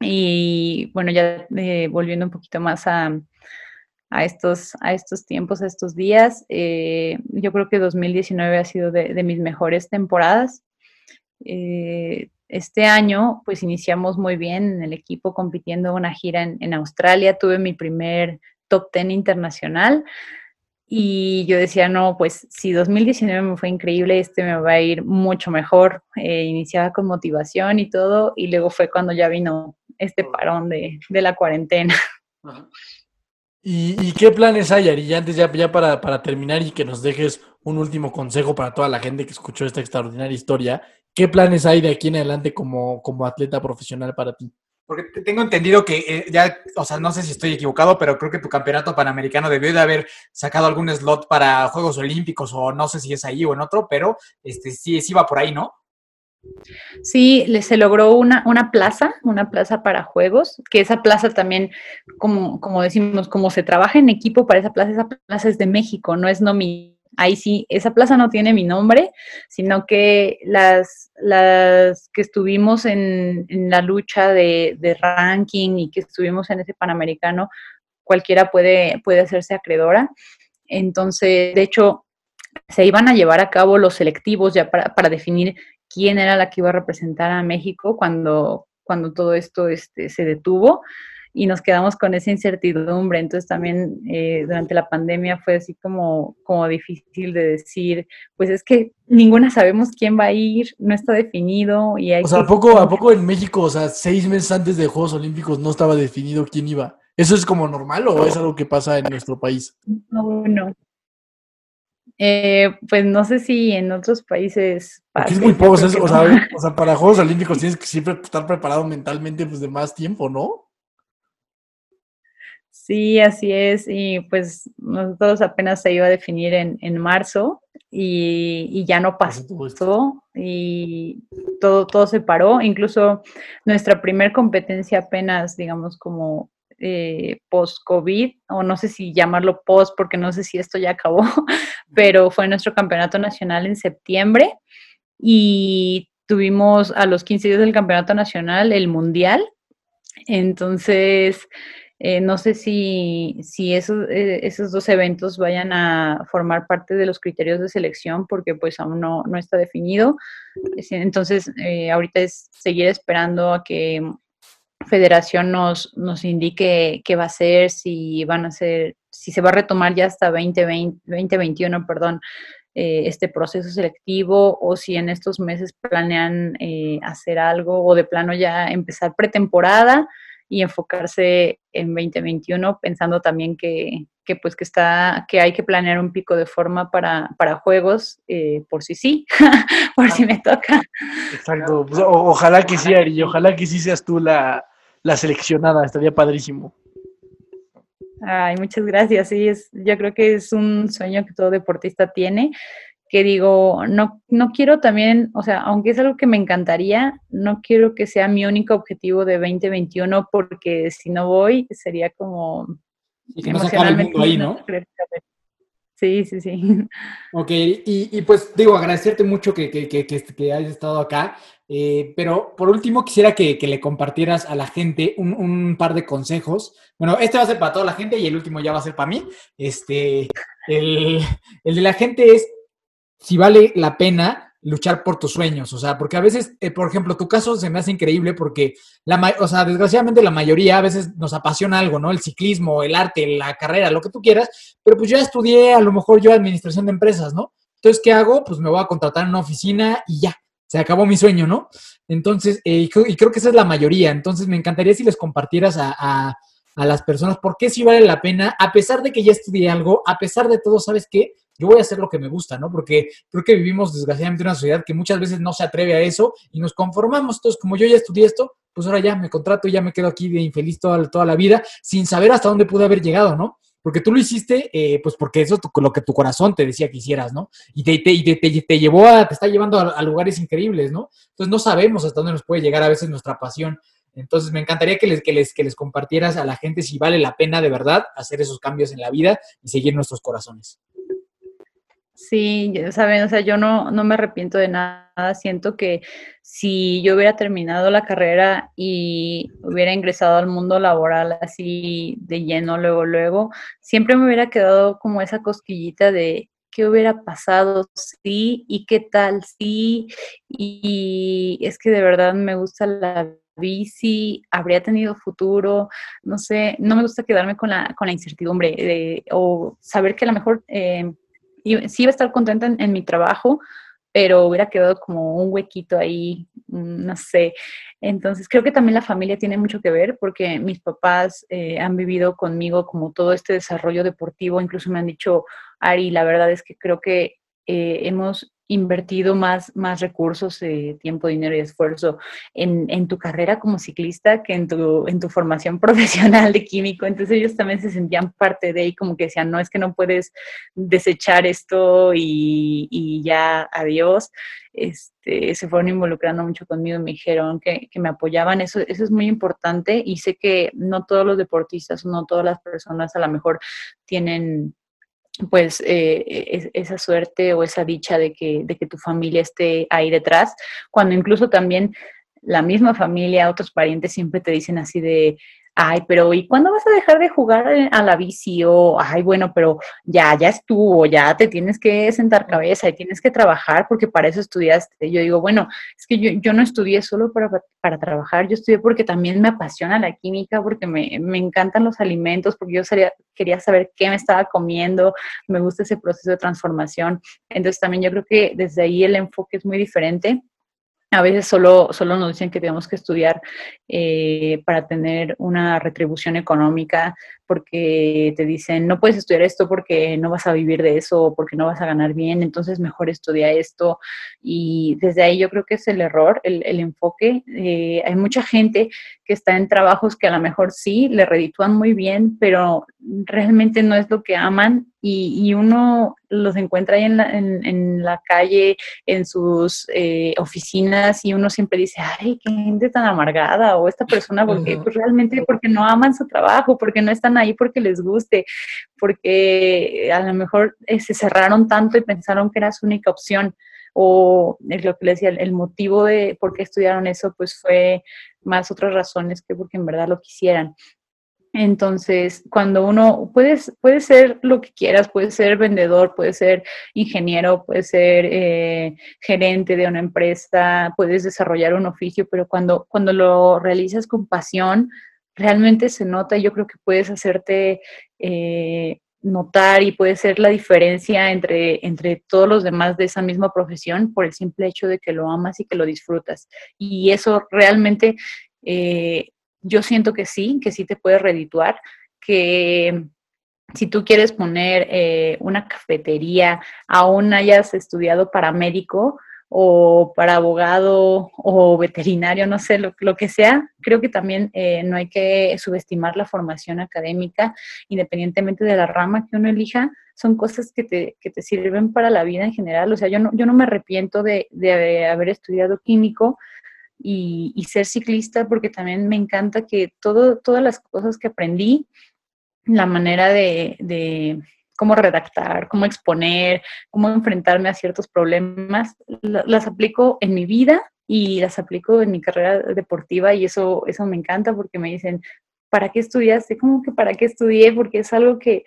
Y bueno, ya eh, volviendo un poquito más a, a, estos, a estos tiempos, a estos días, eh, yo creo que 2019 ha sido de, de mis mejores temporadas. Eh, este año, pues iniciamos muy bien en el equipo compitiendo una gira en, en, Australia. Tuve mi primer top 10 internacional y yo decía, no, pues si 2019 me fue increíble, este me va a ir mucho mejor. Eh, iniciaba con motivación y todo y luego fue cuando ya vino este parón de, de la cuarentena. ¿Y, ¿Y, qué planes hay, Ari? Ya antes, ya, ya para, para terminar y que nos dejes un último consejo para toda la gente que escuchó esta extraordinaria historia. ¿Qué planes hay de aquí en adelante como, como atleta profesional para ti? Porque te- tengo entendido que eh, ya, o sea, no sé si estoy equivocado, pero creo que tu campeonato panamericano debió de haber sacado algún slot para Juegos Olímpicos o no sé si es ahí o en otro, pero este sí, sí va por ahí, ¿no? Sí, se logró una, una plaza, una plaza para juegos, que esa plaza también, como, como decimos, como se trabaja en equipo para esa plaza, esa plaza es de México, no es nomi. Ahí sí, esa plaza no tiene mi nombre, sino que las, las que estuvimos en, la lucha de, de ranking y que estuvimos en ese Panamericano, cualquiera puede, puede hacerse acreedora. Entonces, de hecho, se iban a llevar a cabo los selectivos ya para, para definir quién era la que iba a representar a México cuando, cuando todo esto este, se detuvo y nos quedamos con esa incertidumbre. Entonces también eh, durante la pandemia fue así como, como difícil de decir, pues es que ninguna sabemos quién va a ir, no está definido y hay O sea, que- ¿a poco, ¿a poco en México, o sea, seis meses antes de Juegos Olímpicos no estaba definido quién iba? ¿Eso es como normal o es algo que pasa en nuestro país? No, no. Eh, pues no sé si en otros países Porque es muy poco, o no. sea, o sea, para Juegos Olímpicos tienes que siempre estar preparado mentalmente pues de más tiempo, ¿no? Sí, así es. Y pues nosotros apenas se iba a definir en, en marzo y, y ya no pasó y todo, todo se paró. Incluso nuestra primer competencia apenas, digamos, como eh, post-COVID, o no sé si llamarlo post, porque no sé si esto ya acabó, pero fue nuestro campeonato nacional en septiembre y tuvimos a los 15 días del campeonato nacional el mundial. Entonces, eh, no sé si, si esos, eh, esos dos eventos vayan a formar parte de los criterios de selección porque pues aún no, no está definido. Es- Entonces, eh, ahorita es seguir esperando a que Federación nos, nos indique qué va a ser, si van a ser, si se va a retomar ya hasta 2020, 2021, perdón, eh, este proceso selectivo o si en estos meses planean eh, hacer algo o de plano ya empezar pretemporada y enfocarse en 2021 pensando también que, que pues que está que hay que planear un pico de forma para, para juegos eh, por si sí por si me toca Exacto. Pues, o- ojalá que sí, Ari, ojalá que sí seas tú la, la seleccionada, estaría padrísimo. Ay, muchas gracias. Sí, es, yo creo que es un sueño que todo deportista tiene, que digo, no, no quiero también, o sea, aunque es algo que me encantaría, no quiero que sea mi único objetivo de 2021, porque si no voy, sería como Y que no el mundo ahí, ¿no? Sí, sí, sí. Ok, y, y pues digo, agradecerte mucho que, que, que, que- hayas estado acá, eh, pero por último quisiera que, que le compartieras a la gente un, un par de consejos. Bueno, este va a ser para toda la gente y el último ya va a ser para mí. Este, el, el de la gente es si vale la pena luchar por tus sueños, o sea, porque a veces, eh, por ejemplo, tu caso se me hace increíble porque, la, o sea, desgraciadamente la mayoría a veces nos apasiona algo, ¿no? El ciclismo, el arte, la carrera, lo que tú quieras, pero pues yo ya estudié a lo mejor yo administración de empresas, ¿no? Entonces, ¿qué hago? Pues me voy a contratar en una oficina y ya, se acabó mi sueño, ¿no? Entonces, eh, y creo- y creo que esa es la mayoría, entonces me encantaría si les compartieras a, a- a las personas por qué sí vale la pena, a pesar de que ya estudié algo, a pesar de todo, ¿sabes qué? Yo voy a hacer lo que me gusta, ¿no? Porque creo que vivimos desgraciadamente en una sociedad que muchas veces no se atreve a eso y nos conformamos. Entonces, como yo ya estudié esto, pues ahora ya me contrato y ya me quedo aquí de infeliz toda, toda la vida sin saber hasta dónde pude haber llegado, ¿no? Porque tú lo hiciste, eh, pues porque eso es lo que tu corazón te decía que hicieras, ¿no? Y te, te, te- te llevó a, te está llevando a, a lugares increíbles, ¿no? Entonces no sabemos hasta dónde nos puede llegar a veces nuestra pasión. Entonces me encantaría que les, que les, que les compartieras a la gente si vale la pena de verdad hacer esos cambios en la vida y seguir nuestros corazones. Sí, saben, o sea, yo no, no me arrepiento de nada. Siento que si yo hubiera terminado la carrera y hubiera ingresado al mundo laboral así de lleno luego, luego, siempre me hubiera quedado como esa cosquillita de qué hubiera pasado, sí, y qué tal, sí, y es que de verdad me gusta la bici, habría tenido futuro, no sé, no me gusta quedarme con la, con la incertidumbre de- o saber que a lo mejor... eh, sí iba a estar contenta en, mi trabajo, pero hubiera quedado como un huequito ahí, no sé. Entonces, creo que también la familia tiene mucho que ver porque mis papás eh, han vivido conmigo como todo este desarrollo deportivo, incluso me han dicho, Ari, la verdad es que creo que eh, hemos invertido más, más recursos, eh, tiempo, dinero y esfuerzo en, en, tu carrera como ciclista que en tu, en tu formación profesional de químico. Entonces ellos también se sentían parte de ahí, como que decían, no es que no puedes desechar esto y, y ya, adiós. Este, se fueron involucrando mucho conmigo y me dijeron que, que, me apoyaban. Eso, eso es muy importante y sé que no todos los deportistas, no todas las personas a lo mejor tienen pues eh, esa suerte o esa dicha de que, de que tu familia esté ahí detrás, cuando incluso también la misma familia, otros parientes siempre te dicen así de, ay, pero ¿y cuándo vas a dejar de jugar a la bici? O, ay, bueno, pero ya, ya estuvo, ya te tienes que sentar cabeza y tienes que trabajar porque para eso estudiaste. Yo digo, bueno, es que yo, yo no estudié solo para, para, trabajar, yo estudié porque también me apasiona la química, porque me, me encantan los alimentos, porque yo sería, quería saber qué me estaba comiendo, me gusta ese proceso de transformación. Entonces también yo creo que desde ahí el enfoque es muy diferente a veces solo, solo nos dicen que tenemos que estudiar eh, para tener una retribución económica, porque te dicen, no puedes estudiar esto porque no vas a vivir de eso, porque no vas a ganar bien, entonces mejor estudia esto. Y desde ahí yo creo que es el error, el, el enfoque. Eh, hay mucha gente que está en trabajos que a lo mejor sí le reditúan muy bien, pero realmente no es lo que aman y, y uno los encuentra ahí en la, en, en la calle, en sus eh, oficinas y uno siempre dice, ay, qué gente tan amargada o esta persona, porque pues realmente porque no aman su trabajo, porque no están ahí porque les guste, porque a lo mejor eh, se cerraron tanto y pensaron que era su única opción o es lo que les decía, el motivo de por qué estudiaron eso, pues fue más otras razones que porque en verdad lo quisieran. Entonces, cuando uno puedes, puede ser lo que quieras, puede ser vendedor, puede ser ingeniero, puede ser eh, gerente de una empresa, puedes desarrollar un oficio, pero cuando, cuando lo realizas con pasión, realmente se nota y yo creo que puedes hacerte eh, notar y puede ser la diferencia entre, entre todos los demás de esa misma profesión por el simple hecho de que lo amas y que lo disfrutas. Y eso realmente eh, yo siento que sí, que sí te puede redituar, que si tú quieres poner eh, una cafetería, aún hayas estudiado para médico, o para abogado o veterinario, no sé, lo, lo que sea, creo que también eh, no hay que subestimar la formación académica, independientemente de la rama que uno elija, son cosas que te, que te sirven para la vida en general. O sea, yo no, yo no me arrepiento de, de haber estudiado químico, y, y, ser ciclista porque también me encanta que todo, todas las cosas que aprendí, la manera de, de cómo redactar, cómo exponer, cómo enfrentarme a ciertos problemas, las aplico en mi vida y las aplico en mi carrera deportiva y eso, eso me encanta porque me dicen, ¿para qué estudiaste? ¿Cómo que para qué estudié? Porque es algo que,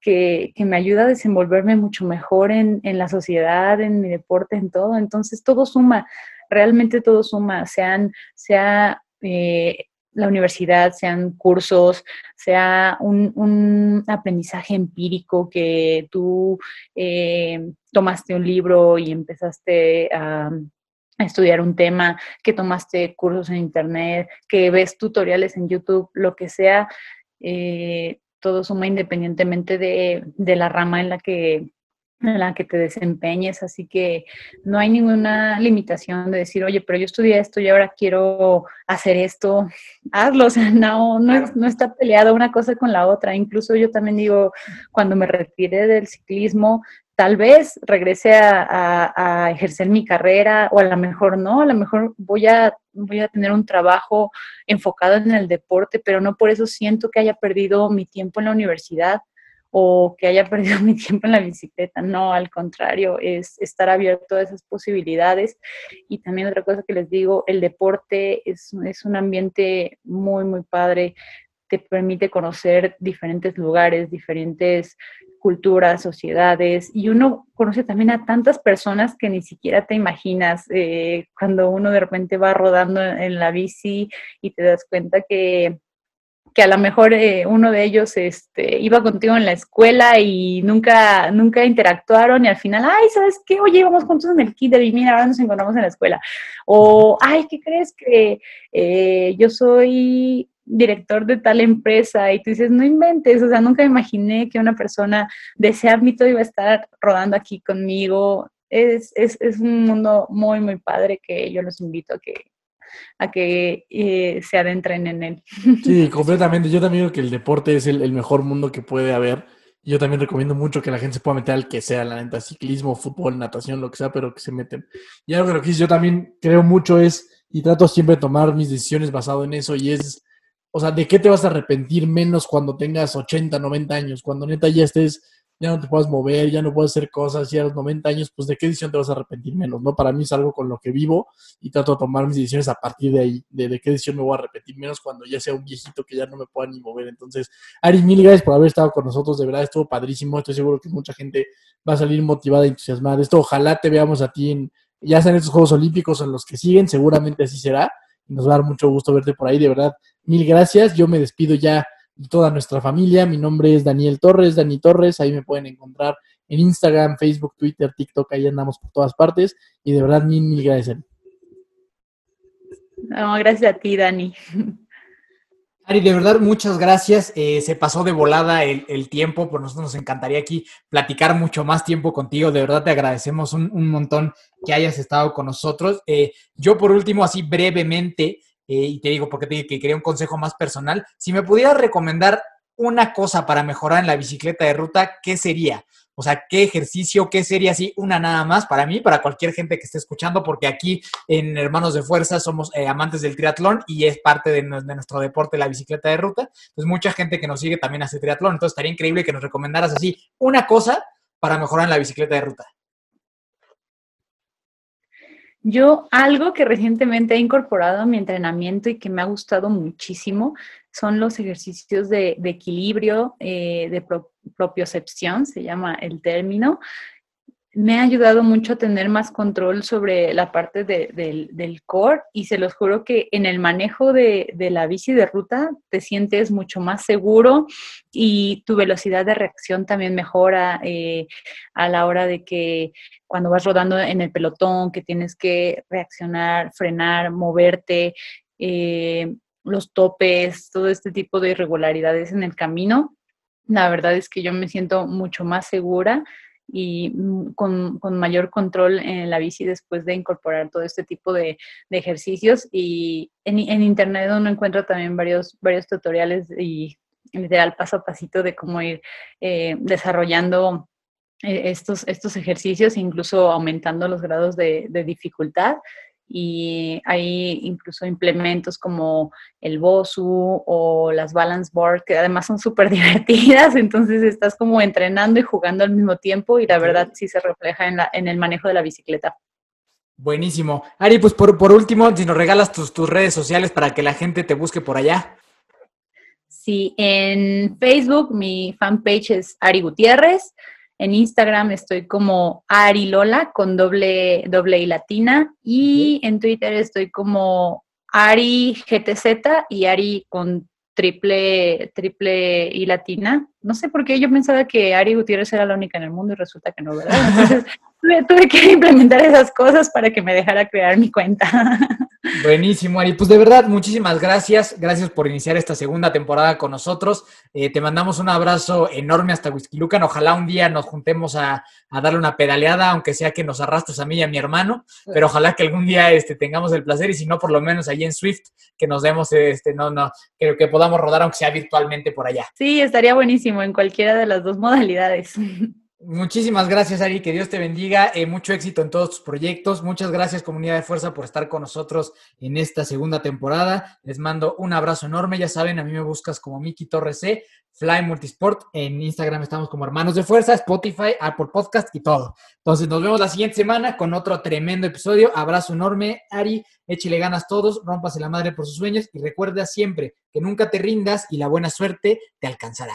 que, me ayuda a desenvolverme mucho mejor en, en, la sociedad, en mi deporte, en todo. Entonces todo suma, realmente todo suma, sean, sea eh, la universidad, sean cursos, sea un, un aprendizaje empírico que tú eh, tomaste un libro y empezaste a, estudiar un tema, que tomaste cursos en internet, que ves tutoriales en YouTube, lo que sea, eh, todo suma independientemente de, de la rama en la que en la que te desempeñes, así que no hay ninguna limitación de decir, oye, pero yo estudié esto y ahora quiero hacer esto, hazlo, o sea, no, no, no está peleada una cosa con la otra, incluso yo también digo, cuando me retiré del ciclismo, tal vez regrese a, a, a, ejercer mi carrera o a lo mejor no, a lo mejor voy a, voy a tener un trabajo enfocado en el deporte, pero no por eso siento que haya perdido mi tiempo en la universidad o que haya perdido mi tiempo en la bicicleta. No, al contrario, es estar abierto a esas posibilidades. Y también otra cosa que les digo, el deporte es, es un ambiente muy, muy padre. Te permite conocer diferentes lugares, diferentes culturas, sociedades, y uno conoce también a tantas personas que ni siquiera te imaginas eh, cuando uno de repente va rodando en la bici y te das cuenta que que a lo mejor eh, uno de ellos este, iba contigo en la escuela y nunca, nunca interactuaron y al final, ay, ¿sabes qué? Oye, íbamos juntos en el kinder y mira, ahora nos encontramos en la escuela. O, ay, ¿qué crees que eh, yo soy director de tal empresa y tú dices, no inventes, o sea, nunca imaginé que una persona de ese ámbito iba a estar rodando aquí conmigo es, es, es un mundo muy, muy padre que yo los invito a que, a que eh, se adentren en él. Sí, completamente. Yo también creo que el deporte es el, el mejor mundo que puede haber. Yo también recomiendo mucho que la gente se pueda meter al que sea, la neta, ciclismo, fútbol, natación, lo que sea, pero que se meten. Y algo que yo también creo mucho es, y trato siempre de tomar mis decisiones basado en eso, y es, o sea, ¿de qué te vas a arrepentir menos cuando tengas 80, 90 años? Cuando neta ya estés ya no te puedes mover, ya no puedes hacer cosas, ya a los 90 años, pues de qué decisión te vas a arrepentir menos, ¿no? Para mí es algo con lo que vivo y trato de tomar mis decisiones a partir de ahí, de, qué decisión me voy a arrepentir menos cuando ya sea un viejito que ya no me pueda ni mover. Entonces, Ari, mil gracias por haber estado con nosotros, de verdad estuvo padrísimo, estoy seguro que mucha gente va a salir motivada y entusiasmada esto. Ojalá te veamos a ti en, ya sea en estos Juegos Olímpicos en los que siguen, seguramente así será. Nos va a dar mucho gusto verte por ahí, de verdad. Mil gracias. Yo me despido ya toda nuestra familia. Mi nombre es Daniel Torres, Dani Torres. Ahí me pueden encontrar en Instagram, Facebook, Twitter, TikTok. Ahí andamos por todas partes. Y de verdad, mil, mil gracias. No, gracias a ti, Dani. Ari, de verdad, muchas gracias. Eh, se pasó de volada el, el, tiempo, por nosotros nos encantaría aquí platicar mucho más tiempo contigo. De verdad te agradecemos un, un montón que hayas estado con nosotros. Eh, yo, por último, así brevemente, eh, y te digo porque te que quería un consejo más personal, si me pudieras recomendar una cosa para mejorar en la bicicleta de ruta, ¿qué sería? O sea, ¿qué ejercicio, qué sería así? Una nada más para mí, para cualquier gente que esté escuchando, porque aquí en Hermanos de Fuerza somos eh, amantes del triatlón y es parte de, de, nuestro deporte la bicicleta de ruta. Pues mucha gente que nos sigue también hace triatlón. Entonces estaría increíble que nos recomendaras así una cosa para mejorar en la bicicleta de ruta. Yo algo que recientemente he incorporado a mi entrenamiento y que me ha gustado muchísimo son los ejercicios de, equilibrio, eh, de pro, propiocepción, se llama el término. Me ha ayudado mucho a tener más control sobre la parte de, de, del core y se los juro que en el manejo de, de, la bici de ruta te sientes mucho más seguro y tu velocidad de reacción también mejora eh, a la hora de que cuando vas rodando en el pelotón, que tienes que reaccionar, frenar, moverte. Eh, los topes, todo este tipo de irregularidades en el camino. La verdad es que yo me siento mucho más segura y con, con mayor control en la bici después de incorporar todo este tipo de, de ejercicios. Y en, en, internet uno encuentra también varios, varios tutoriales y literal paso a pasito de cómo ir eh, desarrollando eh, estos, estos ejercicios, incluso aumentando los grados de, de dificultad y hay incluso implementos como el Bosu o las Balance Board, que además son súper divertidas, entonces estás como entrenando y jugando al mismo tiempo y la verdad sí se refleja en, la, en el manejo de la bicicleta. Buenísimo. Ari, pues por, por último, si nos regalas tus, tus redes sociales para que la gente te busque por allá. Sí, en Facebook mi fanpage es Ari Gutiérrez. En Instagram estoy como Ari Lola con doble, doble y latina. Y en Twitter estoy como Ari GTZ y Ari con triple, triple y latina. No sé por qué yo pensaba que Ari Gutiérrez era la única en el mundo y resulta que no, ¿verdad? Entonces tuve, que implementar esas cosas para que me dejara crear mi cuenta. Buenísimo, Ari. Pues de verdad, muchísimas gracias. Gracias por iniciar esta segunda temporada con nosotros. Eh, te mandamos un abrazo enorme hasta Whisky Lucan. Ojalá un día nos juntemos a, a, darle una pedaleada, aunque sea que nos arrastres a mí y a mi hermano. Pero ojalá que algún día este, tengamos el placer y si no, por lo menos allí en Swift, que nos demos, este, no, no, que, que podamos rodar, aunque sea virtualmente por allá. Sí, estaría buenísimo en cualquiera de las dos modalidades. Muchísimas gracias, Ari. Que Dios te bendiga. Eh, mucho éxito en todos tus proyectos. Muchas gracias, comunidad de fuerza, por estar con nosotros en esta segunda temporada. Les mando un abrazo enorme. Ya saben, a mí me buscas como Miki Torres C, Fly Multisport. En Instagram estamos como Hermanos de Fuerza, Spotify, Apple Podcast y todo. Entonces, nos vemos la siguiente semana con otro tremendo episodio. Abrazo enorme, Ari. Échale ganas todos. Rómpase la madre por sus sueños. Y recuerda siempre que nunca te rindas y la buena suerte te alcanzará.